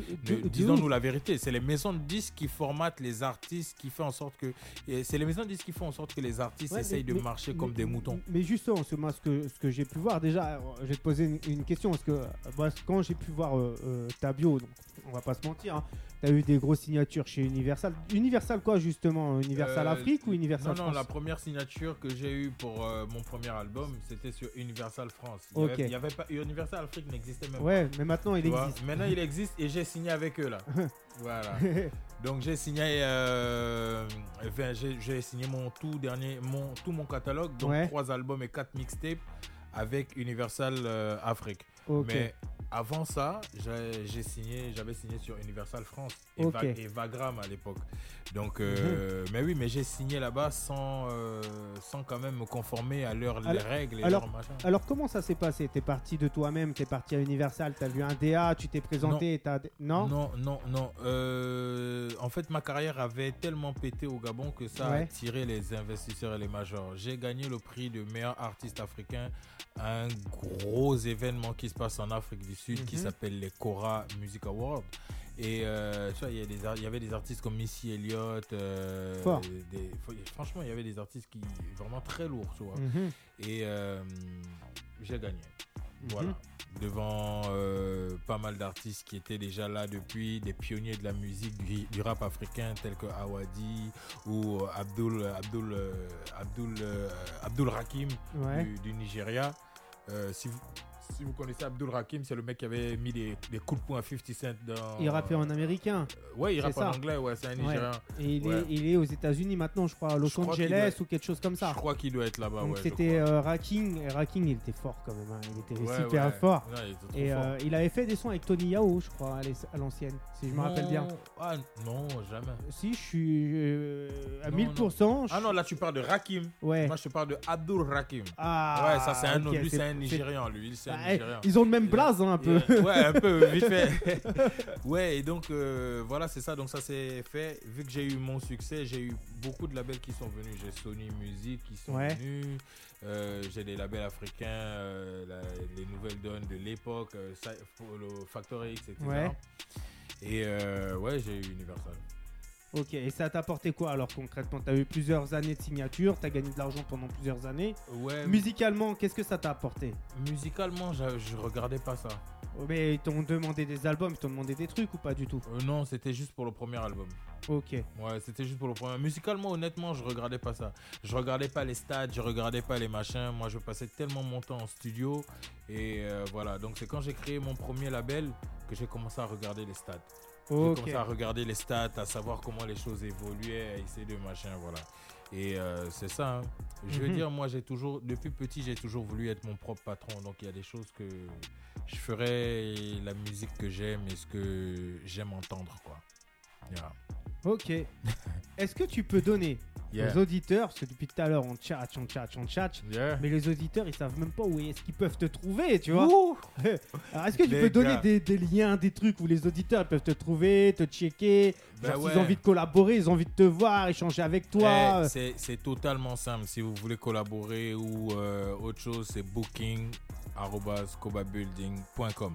Disons-nous la vérité, c'est les maisons de disques qui formatent les artistes, qui font en sorte que. C'est les maisons de disques qui font en sorte que les artistes Ouais, essayent mais- de mais- marcher mais- comme des moutons. Mais justement, ce, moi, ce que, ce que j'ai pu voir, déjà, euh, je vais te poser une, une question. Parce que euh, moi, quand j'ai pu voir euh, euh, ta bio, donc, on va pas se mentir, tu as eu des grosses signatures chez Universal. Universal quoi, justement Universal Euh, Afrique ou Universal Non, non, France la première signature que j'ai eue pour euh, mon premier album, c'était sur Universal France. Il y avait- il y avait pas, Universal Afrique n'existait même pas. Ouais, mais maintenant il vois. existe. Maintenant, il existe et j'ai signé avec eux là. voilà. Donc j'ai signé, euh, enfin, j'ai signé mon tout dernier, mon tout mon catalogue, donc Ouais. trois albums et quatre mixtapes avec Universal euh, Afrique. ok. Mais avant ça, j'ai signé, j'avais signé sur Universal France et, Ok. Va- et Vagram à l'époque. Donc, euh, mais oui, mais j'ai signé là-bas sans, euh, sans quand même me conformer à leurs Alors- règles et alors- leurs machins. Alors comment ça s'est passé? T'es parti de toi-même, t'es parti à Universal, t'as vu un DA, tu t'es présenté. Non, Non, non, non. Euh, en fait, ma carrière avait tellement pété au Gabon que ça a Ouais. attiré les investisseurs et les majors. J'ai gagné le prix de meilleur artiste africain à un gros événement qui se passe en Afrique du Sud qui Mhm. s'appelle les Cora Music Awards. Et euh, tu vois, il y, a des ar- il y avait des artistes comme Missy Elliott. euh, Fort. des- franchement, il y avait des artistes qui vraiment très lourds, tu vois. Mhm, Et euh, j'ai gagné. mhm. Voilà. Devant euh, pas mal d'artistes qui étaient déjà là depuis, des pionniers de la musique, du, du rap africain tels que Awadi ou Abdul, Abdul, Abdul, Abdul Rakim Ouais. du, du Nigeria. Si, vous, si vous connaissez Abdul Rakim, c'est le mec qui avait mis des, des coups de poing à 50 Cent dans. Il rappait en américain. Euh, ouais, il rappe en anglais, ouais, c'est un Ouais. Nigérian. Et il, Ouais. est, il est aux États-Unis maintenant, je crois, à Los Je Angeles doit- ou quelque chose comme ça. Je crois qu'il doit être là-bas. Donc ouais, c'était euh, Raking. Et Raking, il était fort quand même. hein. Il était super fort. Il était Et fort. euh, il avait fait des sons avec Tony Yao, je crois, à l'ancienne, si je me rappelle bien. Non. Ah non, jamais. Si, je suis euh, à Non, 1000%. je- Ah non, là tu parles de Rakim. Ouais. Moi je te parle de Abdul Rakim. Ah, ouais, ça c'est un autre. Lui c'est- un Nigérian, lui. C'est un Ils ont le même blaze, hein, un peu. Ouais, un peu, vite fait. ouais, et donc euh, voilà, c'est ça. Donc ça c'est fait. Vu que j'ai eu mon succès, j'ai eu beaucoup de labels qui sont venus. J'ai Sony Music qui sont Ouais. venus. Euh, j'ai des labels africains, euh, la- les nouvelles donnes de l'époque, Factory X, etc. Ouais. Et ouais, j'ai eu Universal. Ok, et ça t'a apporté quoi alors concrètement? T'as eu plusieurs années de signature, t'as gagné de l'argent pendant plusieurs années. Ouais, Musicalement, qu'est-ce que ça t'a apporté? Musicalement, je, je regardais pas ça. Oh, Mais ils t'ont demandé des albums, ils t'ont demandé des trucs ou pas du tout? Euh, non, c'était juste pour le premier album. Ok. Ouais, c'était juste pour le premier. Musicalement, honnêtement, je regardais pas ça. Je regardais pas les stats, je regardais pas les machins. Moi, je passais tellement mon temps en studio. Et euh, voilà, donc c'est quand j'ai créé mon premier label que j'ai commencé à regarder les stats. J'ai Ok. commencé à regarder les stats, à savoir comment les choses évoluaient, à essayer de machin, voilà. Et euh, c'est ça. hein. Je veux Mhm. dire, moi, j'ai toujours, depuis petit, j'ai toujours voulu être mon propre patron. Donc, il y a des choses que je ferais, la musique que j'aime et ce que j'aime entendre, quoi. Yeah. Ok. Est-ce que tu peux donner Yeah. auditeurs, parce que depuis tout à l'heure on chat, on chat, on chat, Yeah. mais les auditeurs ils savent même pas où est-ce qu'ils peuvent te trouver, tu vois. Alors est-ce que tu Les peux donner des, des liens, des trucs où les auditeurs peuvent te trouver, te checker? Ouais. S'ils ont envie de collaborer, ils ont envie de te voir, échanger avec toi. Eh, c'est- totalement simple. Si vous voulez collaborer ou euh, autre chose, c'est booking.cobabuilding.com.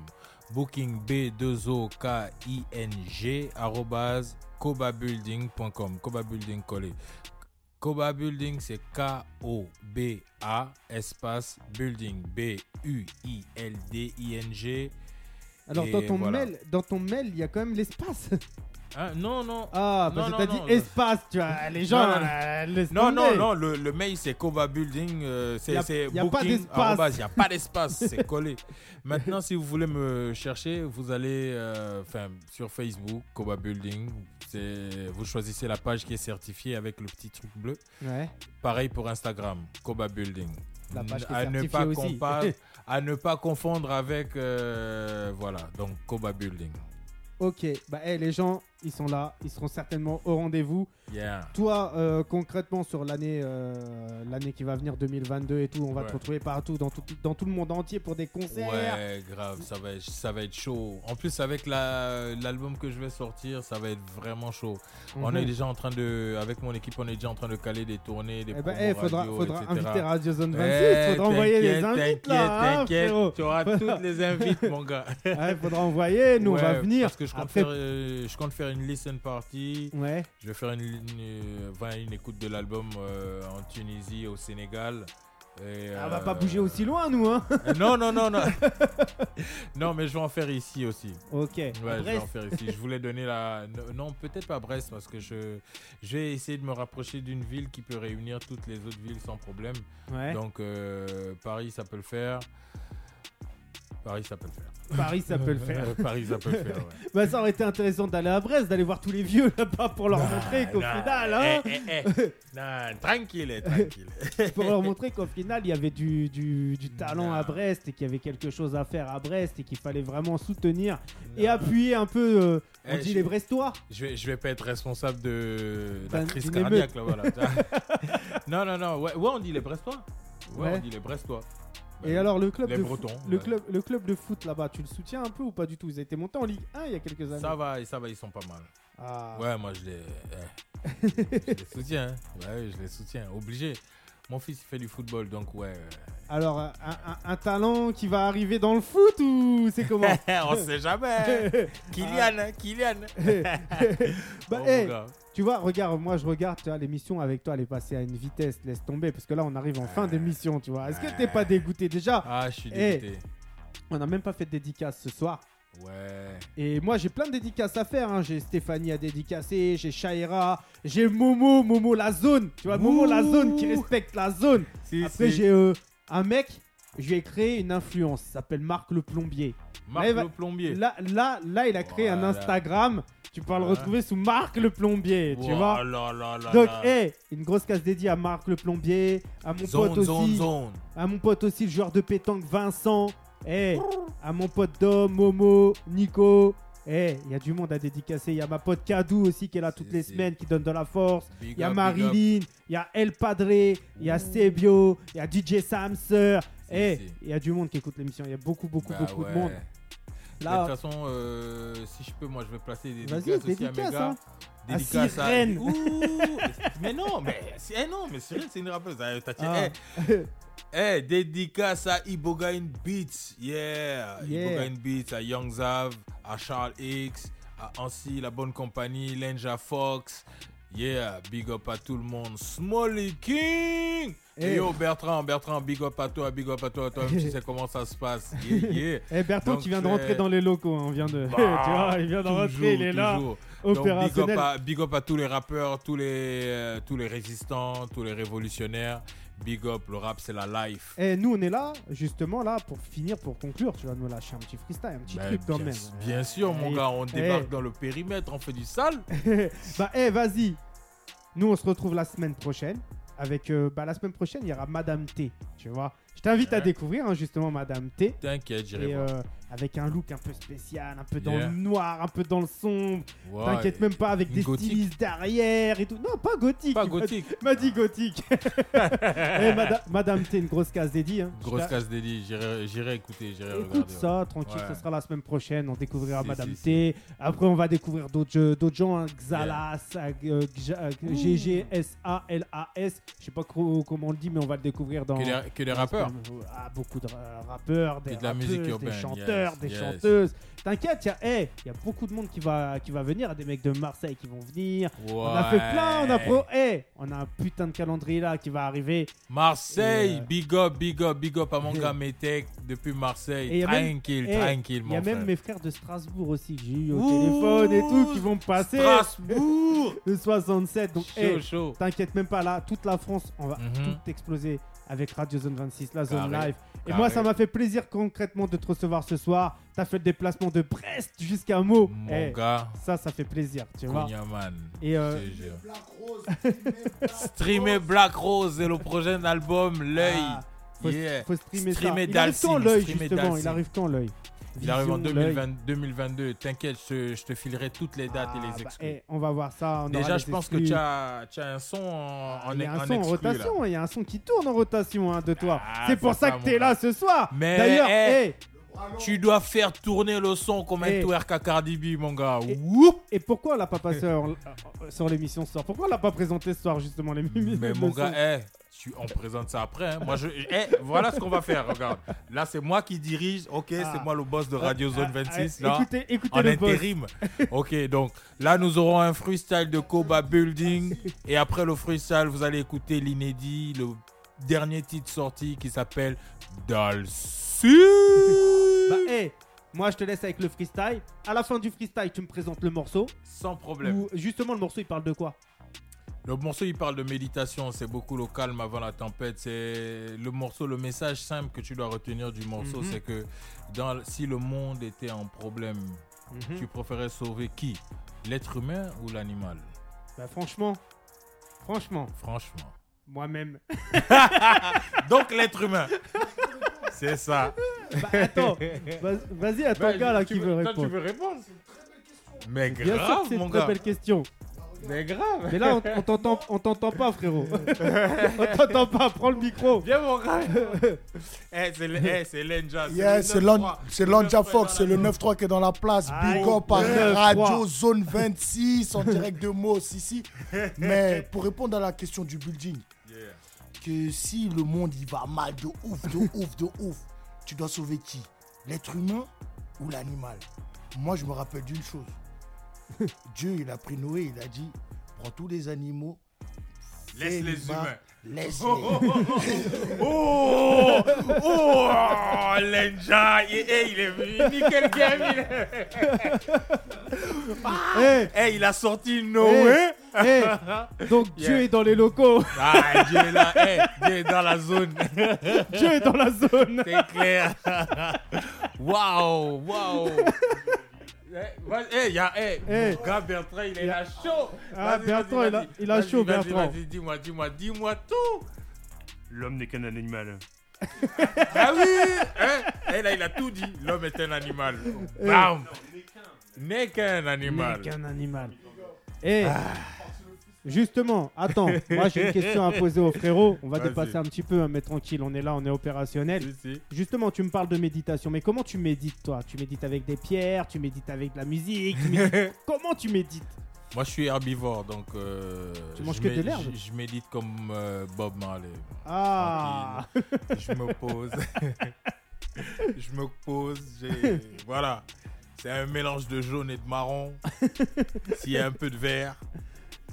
Booking b 2 o k i n g arrobase cobabuilding.com. Coba Building collé. Koba Building, c'est K-O-B-A espace building. B-U-I-L-D-I-N-G. Alors dans ton, voilà. mail, dans ton mail, il y a quand même l'espace. Hein, non, non. Ah, Non, parce que non, t'as non, dit espace, tu vois. Les gens, Non, non, euh, Non, non, tomber. non, le, le mail c'est Koba Building, euh, Y c'est a- pas d'espace. Il n'y a pas d'espace, c'est collé. Maintenant, si vous voulez me chercher, vous allez euh, sur Facebook, Koba Building. Vous choisissez la page qui est certifiée avec le petit truc bleu. Ouais. Pareil pour Instagram, Koba Building. La page qui est à ne pas aussi. à ne pas confondre avec euh, voilà donc Koba Building. Ok, bah hey, les gens, ils sont là, ils seront certainement au rendez-vous. Yeah. Toi, euh, concrètement, sur l'année euh, l'année qui va venir, 2022 et tout, on va Ouais. te retrouver partout, dans tout, dans tout le monde entier pour des concerts. Ouais, grave, ça va, être, ça va être chaud. En plus, avec la- l'album que je vais sortir, ça va être vraiment chaud. On Mhm. est déjà en train de, avec mon équipe, on est déjà en train de caler des tournées, des Eh ben, eh, faudra, radio, faudra etc. inviter Radio Zone 26, Eh, faudra envoyer les invites là, hein, T'inquiète, tu auras toutes les invites, mon gars. Ouais, faudra envoyer, nous on va Ouais, venir. Parce que je compte, Après- faire, euh, je compte faire une listen party. Ouais, Je vais faire une, une, euh, une écoute de l'album euh, en Tunisie, au Sénégal. Et, on va euh, pas bouger aussi loin, nous, hein. Non, non, non, non. non, mais je vais en faire ici aussi. Ok. Ouais, je vais en Brest. faire ici. Je voulais donner la. Non, peut-être pas Brest, parce que je, je vais essayer de me rapprocher d'une ville qui peut réunir toutes les autres villes sans problème. Ouais. Donc, euh, Paris, ça peut le faire. Paris, ça peut le faire. Paris, ça peut le faire. Euh, Paris, ça peut le faire, ouais. Bah, ça aurait été intéressant d'aller à Brest, d'aller voir tous les vieux là-bas pour leur montrer qu'au final, hein, eh, eh, eh. Non, tranquille, tranquille. pour leur montrer qu'au final, il y avait du, du, du talent Non. à Brest et qu'il y avait quelque chose à faire à Brest et qu'il fallait vraiment soutenir et appuyer un peu, euh, on Eh, dit les Brestois. Je vais, je vais pas être responsable de la D'un- crise cardiaque, là, voilà. non, non, non. Ouais, ouais, on dit les Brestois. Ouais, Ouais. on dit les Brestois. Et alors le club, de Bretons, foot, le, club, le club de foot là-bas, tu le soutiens un peu ou pas du tout? Ils ont été montés en Ligue 1 il y a quelques années. Ça va, ça va, ils sont pas mal. Ah. Ouais, moi je les, eh, je les soutiens. hein. Ouais, je les soutiens. Obligé. Mon fils il fait du football, donc ouais. Alors un, un- un talent qui va arriver dans le foot ou c'est comment on sait jamais. Kylian, hein, Kylian. Bah, Oh. Tu vois, regarde, moi je regarde, tu vois, l'émission avec toi, elle est passée à une vitesse, laisse tomber, parce que là on arrive en fin d'émission, tu vois. Est-ce que t'es pas dégoûté déjà? Ah, je suis dégoûté. On n'a même pas fait de dédicace ce soir. Ouais. Et moi j'ai plein de dédicaces à faire. hein. J'ai Stéphanie à dédicacer, j'ai Shaira, j'ai Momo, Momo la zone. Tu vois, Momo la zone qui respecte la zone. Si, Après si. j'ai euh, un mec, je lui ai créé une influence, il s'appelle Marc le plombier. Marc Là, il va- le plombier. Là, là, là, il a créé un. Instagram. Tu peux le retrouver sous Marc le plombier, tu vois. là là là Donc, là. hey, une grosse casse dédiée à Marc le plombier, à mon zone, pote zone, aussi, zone. à mon pote aussi, le joueur de pétanque Vincent, hey, à mon pote Dom, Momo, Nico. Hey, il y a du monde à dédicacer. Il y a ma pote Kadou aussi qui est là toutes les semaines, qui donne de la force. Il y a Marilyn, il y a El Padre, il y a Sebio, il y a DJ Samser. Si. il y a du monde qui écoute l'émission. Il y a beaucoup, beaucoup, Bah beaucoup ouais. de monde. Là, De toute façon, euh, si je peux, moi je vais placer des Vas-y, dédicaces aussi dédicace, à mes gars. hein. Dédicace À Sirène. Mais non, mais, eh non, mais Cyril, c'est une rappeuse. Ah, t'as- Ah. eh, eh, dédicace à Ibogaine Beats. Yeah. Yeah. Ibogaine Beats, à Young Zav, à Charles X, à Ancy, la bonne compagnie, Lenja Fox. Yeah, big up à tout le monde. Smolly King! Eh. Yo, Bertrand, Bertrand, big up à toi, big up à toi. Toi, tu sais comment ça se passe. Yeah, yeah. Eh Bertrand Donc, qui vient de rentrer euh, dans les locaux, hein, on vient de. Tu vois, il vient de rentrer, il est là, toujours. Donc, big up, à, big up à tous les rappeurs, tous les, euh, tous les résistants, tous les révolutionnaires. Big up, le rap, c'est la life. Et nous, on est là, justement, là, pour finir, pour conclure. Tu vas nous lâcher un petit freestyle, un petit Ben, truc quand bien, même. bien sûr, mon Eh, gars, on eh. débarque dans le périmètre, on fait du sale. bah, eh, vas-y. Nous, on se retrouve la semaine prochaine. Avec, euh, bah, la semaine prochaine, il y aura Madame T. Tu vois. Je t'invite à découvrir, hein, justement, Madame T. T'inquiète, j'irai voir. euh, avec un look un peu spécial, un peu dans Yeah. le noir, un peu dans le sombre. T'inquiète même pas, avec des gothique. stylistes derrière et tout. Non, pas gothique. Pas gothique. m'a dit gothique. Eh, Madame, Madame T, une grosse case dédiée. hein. Grosse Je t'a- casse dédié, j'irai écouter, j'irai Écoute regarder. ça, tranquille, Ouais. ce sera la semaine prochaine. On découvrira Si, Madame si, T. Après, on va découvrir d'autres gens, hein, Xalas, euh, Gja- euh, G-G-S-A-L-A-S. Je sais pas co- comment on le dit, mais on va le découvrir dans. Que des rappeurs. Ah, beaucoup de ra- rappeurs, des Et de la rappeuses, musique urbaine, des chanteurs, yes, des yes. chanteuses. T'inquiète, il y, a- hey, y a beaucoup de monde qui va, qui va venir. Des mecs de Marseille qui vont venir. On a fait plein, on a pro. Hey, on a un putain de calendrier là qui va arriver. Marseille, euh, big up, big up, big up à mon gars Metek depuis Marseille. a même- Tranquille, tranquille, Il y a même mes frères de Strasbourg aussi que j'ai eu au Ouh, téléphone et tout qui vont passer. Strasbourg Le 67. Donc, hey, t'inquiète même pas là, toute la France, on va Mhm. tout exploser avec Radio Zone 26, la zone Carré, live. Et carré. moi, ça m'a fait plaisir concrètement de te recevoir ce soir. T'as fait le déplacement de Brest jusqu'à Meaux. Mon Eh, gars, ça, ça fait plaisir, tu vois. Et euh. Black Rose, Streamer Black Rose et le prochain album, L'œil. ah, faut, Yeah. faut streamer, Streamer ça. Il arrive quand l'œil justement? Il arrive quand l'œil? Il arrive en Vision, 2020 2022. T'inquiète, je, je te filerai toutes les dates Ah, et les bah, exclus. eh, on va voir ça. on Déjà, je pense que tu as, un son en, Ah, y a un en son en exclu, rotation, il y a un son qui tourne en rotation hein, de toi. Ah, c'est pour ça ça, que t'es là ce soir. Mais, D'ailleurs, eh, eh, Tu dois faire tourner le son comme un twerk à Cardi B, mon gars. Et- pourquoi on l'a pas passé sur l'émission ce soir? Pourquoi on l'a pas présenté ce soir justement les mimi- Mais mon gars, tu, on présente ça après. hein. Moi, je, eh, voilà ce qu'on va faire. Regarde, là, c'est moi qui dirige. Ok, Ah. c'est moi le boss de Radio Zone Ah, 26. ah, Là, Écoutez, écoutez en le boss. intérim. ok, donc là, nous aurons un freestyle de Koba Building. Et après le freestyle, vous allez écouter l'inédit, le dernier titre sorti qui s'appelle Dalsu. Bah, eh, moi je te laisse avec le freestyle. À la fin du freestyle, tu me présentes le morceau. Sans problème. Ou justement le morceau il parle de quoi? Le morceau, il parle de méditation. C'est beaucoup le calme avant la tempête. C'est le morceau, le message simple que tu dois retenir du morceau, Mhm. c'est que dans, si le monde était en problème, Mhm. tu préférais sauver qui? L'être humain ou l'animal? Bah franchement, franchement, Franchement. moi-même. Donc l'être humain. c'est ça. bah attends, vas- vas-y à ton gars là qui veut répondre. répondre? Mais Bien sûr grave, que c'est mon une très gars. belle question. Mais grave. Mais là on, on t'entend, on t'entend pas frérot. on t'entend pas. Prends le micro. Viens, mon gars. Eh, c'est le- eh, c'est Lenja. Yeah, c'est 9-3. Lon- c'est Lonja Le 9-3 Fox, c'est le zone. 9-3 qui est dans la place. Aïe, Big up à 9-3. Radio Zone 26 en direct de Meaux, ici. Mais pour répondre à la question du building, Yeah. que si le monde il va mal de ouf, de ouf, de ouf, tu dois sauver qui? L'être humain ou l'animal? Moi, je me rappelle d'une chose. Dieu, il a pris Noé, il a dit prends tous les animaux, Laisse les les humains. laisse-les. Oh, oh, Lenja, eh, eh, il est venu, nickel game. il- Eh, Eh, il a sorti Noé. eh, donc Dieu est dans les locaux. Ah, Dieu est là, eh, Dieu est dans la zone. Dieu est dans la zone. C'est clair. Waouh, waouh. Eh, eh, y a, eh, Eh. mon gars Bertrand, il est là chaud. Ah, Bertrand, il a- il a chaud, Bertrand. Vas-y, dis-moi, dis-moi, dis-moi tout. L'homme n'est qu'un animal. Ah oui hein? Eh là, il a tout dit. L'homme est un animal. Eh. Bam N'est qu'un animal. N'est qu'un animal. Et justement, attends, moi j'ai une question à poser au frérot. On va dépasser un petit peu, hein, mais tranquille, on est là, on est opérationnel. Si, si. Justement, tu me parles de méditation, mais comment tu médites toi? Tu médites avec des pierres, tu médites avec de la musique tu médites- Comment tu médites? Moi, je suis herbivore, donc. euh, Tu manges je que de l'herbe? je, je médite comme euh, Bob Marley. Ah Je me pose. je me pose. Voilà. C'est un mélange de jaune et de marron. S'il y a un peu de vert,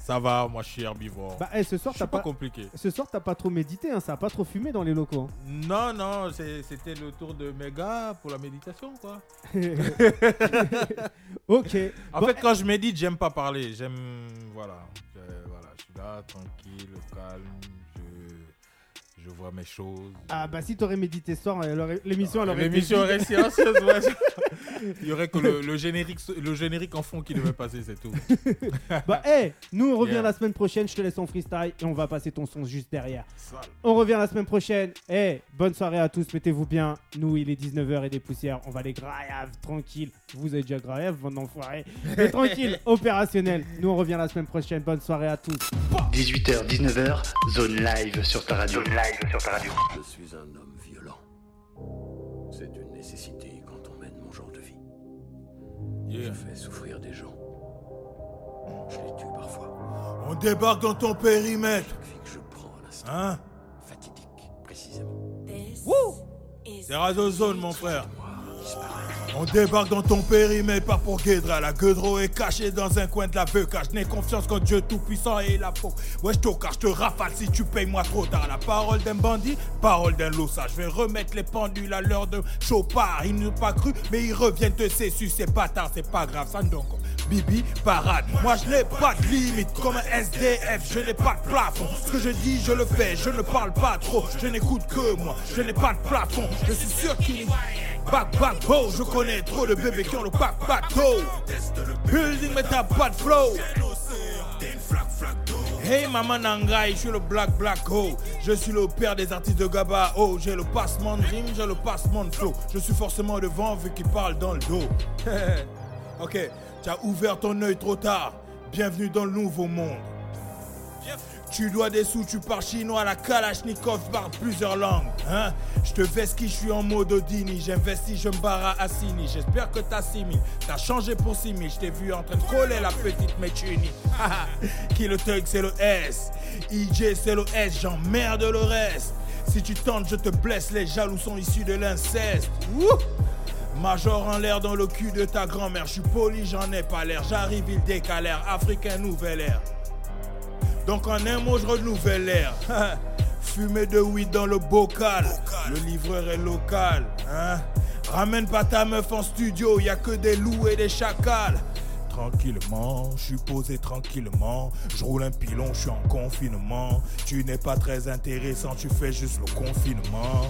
ça va. Moi, je suis herbivore. Bah, eh, ce soir, t'as pas, pas, compliqué. ce soir, t'as pas trop médité, hein, ça a pas trop fumé dans les locaux. hein. Non, non, c'était le tour de mes gars pour la méditation, quoi. ok. En Bon, fait, quand je médite, j'aime pas parler. J'aime. Voilà. Voilà. Je suis là, tranquille, calme. Je, vois mes choses. Ah bah si t'aurais médité ce soir, aurait- l'émission elle aurait été L'émission est silencieuse, ouais. Il y aurait que le, le générique, le générique en fond qui devait passer, c'est tout. Bah hey, nous on revient Yeah. la semaine prochaine, je te laisse en freestyle et on va passer ton son juste derrière. Sale. On revient la semaine prochaine. Eh, bonne soirée à tous, mettez-vous bien. Nous, il est 19h et des poussières. On va les grave, tranquille. Vous avez déjà grave, bon enfoiré. Mais tranquille, opérationnel. Nous, on revient la semaine prochaine. Bonne soirée à tous. 18h, 19h, zone live sur ta radio. Zone live sur ta radio. Je suis un homme violent. C'est une nécessité quand on mène mon genre de vie. Yeah. Je fais souffrir des gens. Je les tue parfois. On débarque dans ton périmètre, Chaque vie que je prends à l'instant, hein? fatidique, précisément. C'est Razozone, mon frère. On débarque dans ton périmètre, pas pour Guédra. La Guedro est cachée dans un coin de la veuve, car je n'ai confiance qu'en Dieu tout-puissant et la peau. Ouais, je je te rafale si tu payes moi trop tard. La parole d'un bandit, parole d'un losa. Je vais remettre les pendules à l'heure de chopard. Ils n'ont pas cru, mais ils reviennent te cessus. C'est pas tard, c'est pas grave, ça donc. Bibi, parade. Moi, je n'ai pas de limite, comme un SDF. Je n'ai pas de plafond. Ce que je dis, je le fais. Je ne parle pas trop. Je n'écoute que moi. Je n'ai pas de plafond. Je suis sûr qu'il Back, back, je connais trop de bébés qui ont le back, back, go. Building, mais t'as pas de flow. Hey maman Nangai, je suis le black black ho. Je suis le père des artistes de Gaba oh J'ai le passement de rime, j'ai le passement de flow. Je suis forcément devant vu qu'il parle dans le dos. Ok, tu as ouvert ton œil trop tard. Bienvenue dans le nouveau monde tu dois des sous, tu parles chinois, la Kalachnikov parle plusieurs langues. Hein? Je te vesquille, je suis en mode Odini. J'investis, je me barre à Assini. J'espère que t'as 6000. T'as changé pour 6000. Je t'ai vu en train de coller la petite Mechuni. Qui le thug, c'est le S. IJ, c'est le S. J'emmerde le reste. Si tu tentes, je te blesse. Les jaloux sont issus de l'inceste. Major en l'air dans le cul de ta grand-mère. Je suis poli, j'en ai pas l'air. J'arrive, il décalère. Africain, nouvelle ère. Donc en un mot, je renouvelle l'air. Fumer de weed dans le bocal. Le livreur est local. Hein? Ramène pas ta meuf en studio, y a que des loups et des chacals. Tranquillement, je suis posé tranquillement. Je roule un pilon, je suis en confinement. Tu n'es pas très intéressant, tu fais juste le confinement.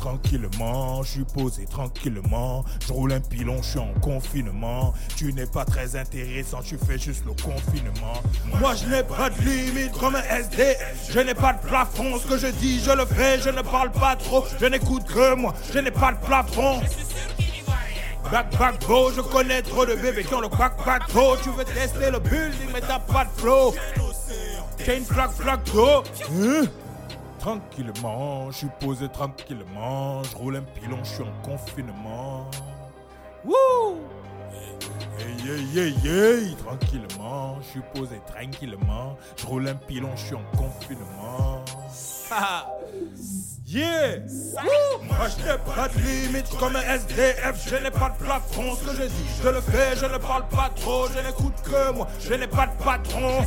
Tranquillement, je suis posé tranquillement. Je roule un pilon, je suis en confinement. Tu n'es pas très intéressant, tu fais juste le confinement. Moi, je n'ai pas de limite comme un SD. Je n'ai pas de plafond. Ce que je dis, je le fais. Je ne parle pas trop. Je n'écoute que moi. Je n'ai pas de plafond. Back, back, go, je connais trop de bébés qui ont le back, back. Tu veux tester le building, mais t'as pas de flow. Chain, flag, flag, go. Hein? Tranquillement, je suis posé tranquillement. Je roule un pilon, je suis en confinement. Wouh! Hey, hey, hey, tranquillement, je suis posé tranquillement. Je roule un pilon, je suis en confinement. yeah! Moi, je n'ai pas de limite comme un SDF. Je n'ai pas de plafond, ce que je dis, je le fais. Je ne parle pas trop, je n'écoute que moi. Je n'ai pas de patron.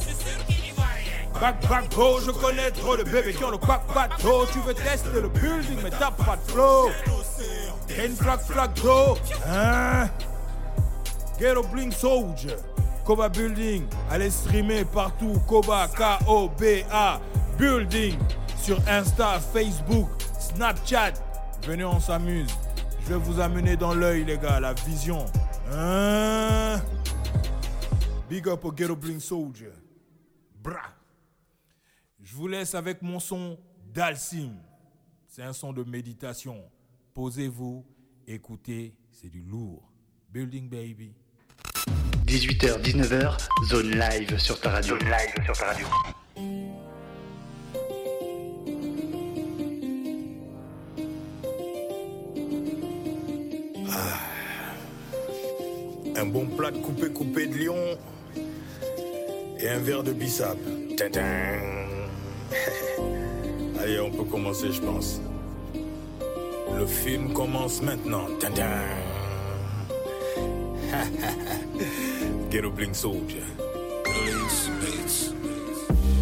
Back, back, go, je connais trop de bébés qui ont le back, back, go. Tu veux tester le building, mais t'as pas de flow. T'as une flag, flag, go. Hein? Ghetto Bling Soldier. Koba Building. Allez streamer partout. Koba, K-O-B-A. Building. Sur Insta, Facebook, Snapchat. Venez, on s'amuse. Je vais vous amener dans l'œil, les gars, la vision. Hein? Big up au Ghetto Bling Soldier. Bra. Je vous laisse avec mon son d'Alcim. C'est un son de méditation. Posez-vous, écoutez, c'est du lourd. Building baby. 18h, 19h, zone live sur ta radio. Zone live sur ta radio. Un bon plat de coupé coupé de lion et un verre de bissap. Tintin. Allez, on peut commencer, je pense. Le film commence maintenant. Tintin. Ghetto Bling Soldier.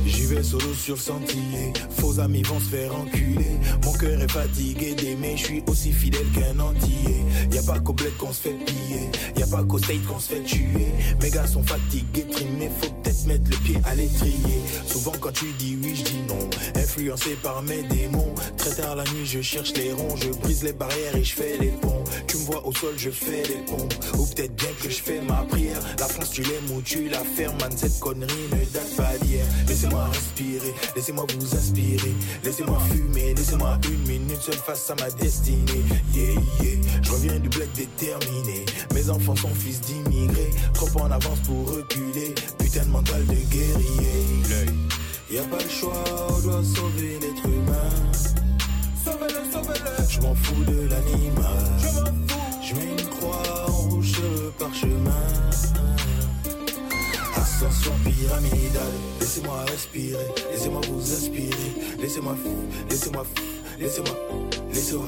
J'y vais solo sur sentier, faux amis vont se faire enculer. Mon cœur est fatigué d'aimer, je suis aussi fidèle qu'un entier. Y a pas qu'au bled qu'on se fait piller, y a pas qu'au state qu'on se fait tuer. Mes gars sont fatigués, trimés, faut mettre le pied à l'étrier. Souvent quand tu dis oui, je dis non, influencé par mes démons. Très tard la nuit, je cherche les ronds, je brise les barrières et je fais les ponts. Tu me vois au sol, je fais les pompes, ou peut-être bien que je fais ma prière. La France, tu l'aimes ou tu la fermes, cette connerie ne date pas d'hier. Laissez-moi respirer, laissez-moi vous inspirer, laissez-moi fumer, laissez-moi une minute seule face à ma destinée. Yeah, yeah, je reviens du bled déterminé. Mes enfants sont fils d'immigrés, trop en avance pour reculer. Putain de mental de guerrier. Y a pas le choix, on doit sauver l'être humain. Sauvez-le, sauvez-le. Je m'en fous de l'animal. Je m'en fous. Je mets une croix en rouge sur le parchemin. Pyramidale, laissez-moi respirer, laissez-moi vous inspirer, laissez-moi fou, laissez-moi fou, laissez-moi, laissez-moi,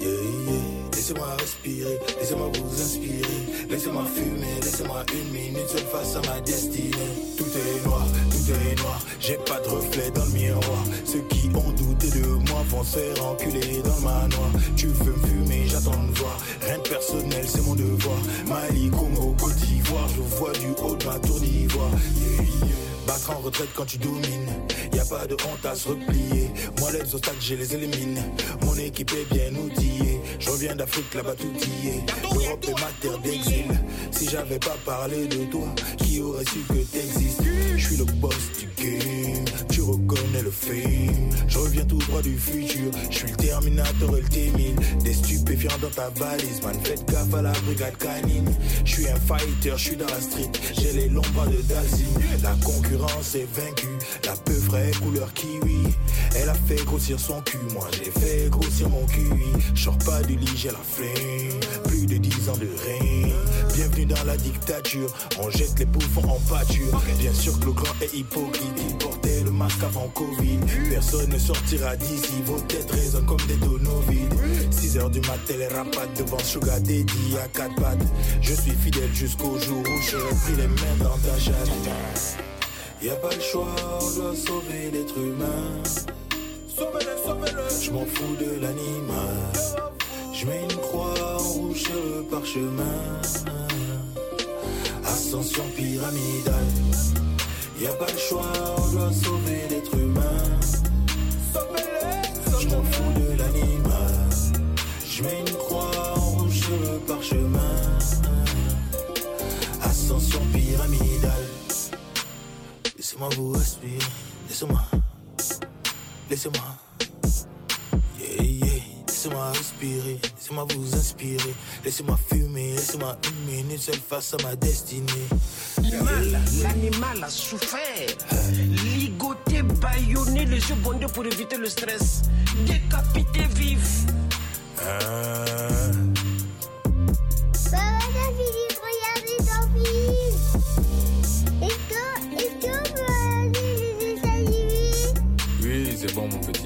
yeah, yeah. Laissez-moi respirer, laissez-moi vous inspirer, laissez-moi fumer, laissez-moi une minute seule face à ma destinée. Tout est noir, tout est noir, j'ai pas de reflet dans le miroir. Ceux qui ont douté de moi vont se faire enculer dans le manoir. Tu veux me fumer, j'attends de voir. Rien de personnel, c'est mon devoir. Mali, Congo, Côte d'Ivoire, je vois du haut de ma tour d'ivoire. Battre en retraite quand tu domines. Y a pas de honte à se replier. Moi, les obstacles, je les élimine. Mon équipe est bien outillée. Je reviens d'Afrique, là-bas tout y est. L'Europe est ma terre d'exil. Si j'avais pas parlé de toi, qui aurait su que t'existes? Je suis le boss du game. Tu reconnais le fame. Je reviens tout droit du futur. Je suis le Terminator et le T-1000. Des stupéfiants dans ta valise, man. Faites gaffe à la brigade canine. Je suis un fighter, je suis dans la street. J'ai les longs bras de Dalsy. La concurrence est vaincue. La peu frais couleur kiwi. Elle a fait grossir son cul. Moi, j'ai fait grossir mon cul. Je sors pas du lit, j'ai la flemme. Plus de 10 ans de règne. Bienvenue dans la dictature. On jette les bouffons en pâture. Bien sûr que le grand est hypocrite. Il portait le masque avant Covid. Personne ne sortira d'ici. Vos têtes résonnent comme des tonneaux vides. 6 heures du matin, les rapates devant Sugar Daddy à quatre pattes. Je suis fidèle jusqu'au jour où j'aurai pris les mains dans ta chatte. Y a pas le choix, on doit sauver l'être humain. Sauvez-le, sauvez-le. Je m'en fous de l'animal. Je mets une croix en rouge sur le parchemin. Ascension pyramidale. Y a pas le choix, on doit sauver l'être humain. Je m'en fous de l'animal. Je mets une croix en rouge sur le parchemin. Ascension pyramidale. Laissez-moi vous respirer. Laissez-moi. Laissez-moi. Laissez-moi respirer, laissez-moi vous inspirer. Laissez-moi fumer, laissez-moi une minute seule face à ma destinée. L'animal a souffert, ligoté, baillonné, les yeux bondés pour éviter le stress. Décapité vif. Oui, c'est bon, mon petit.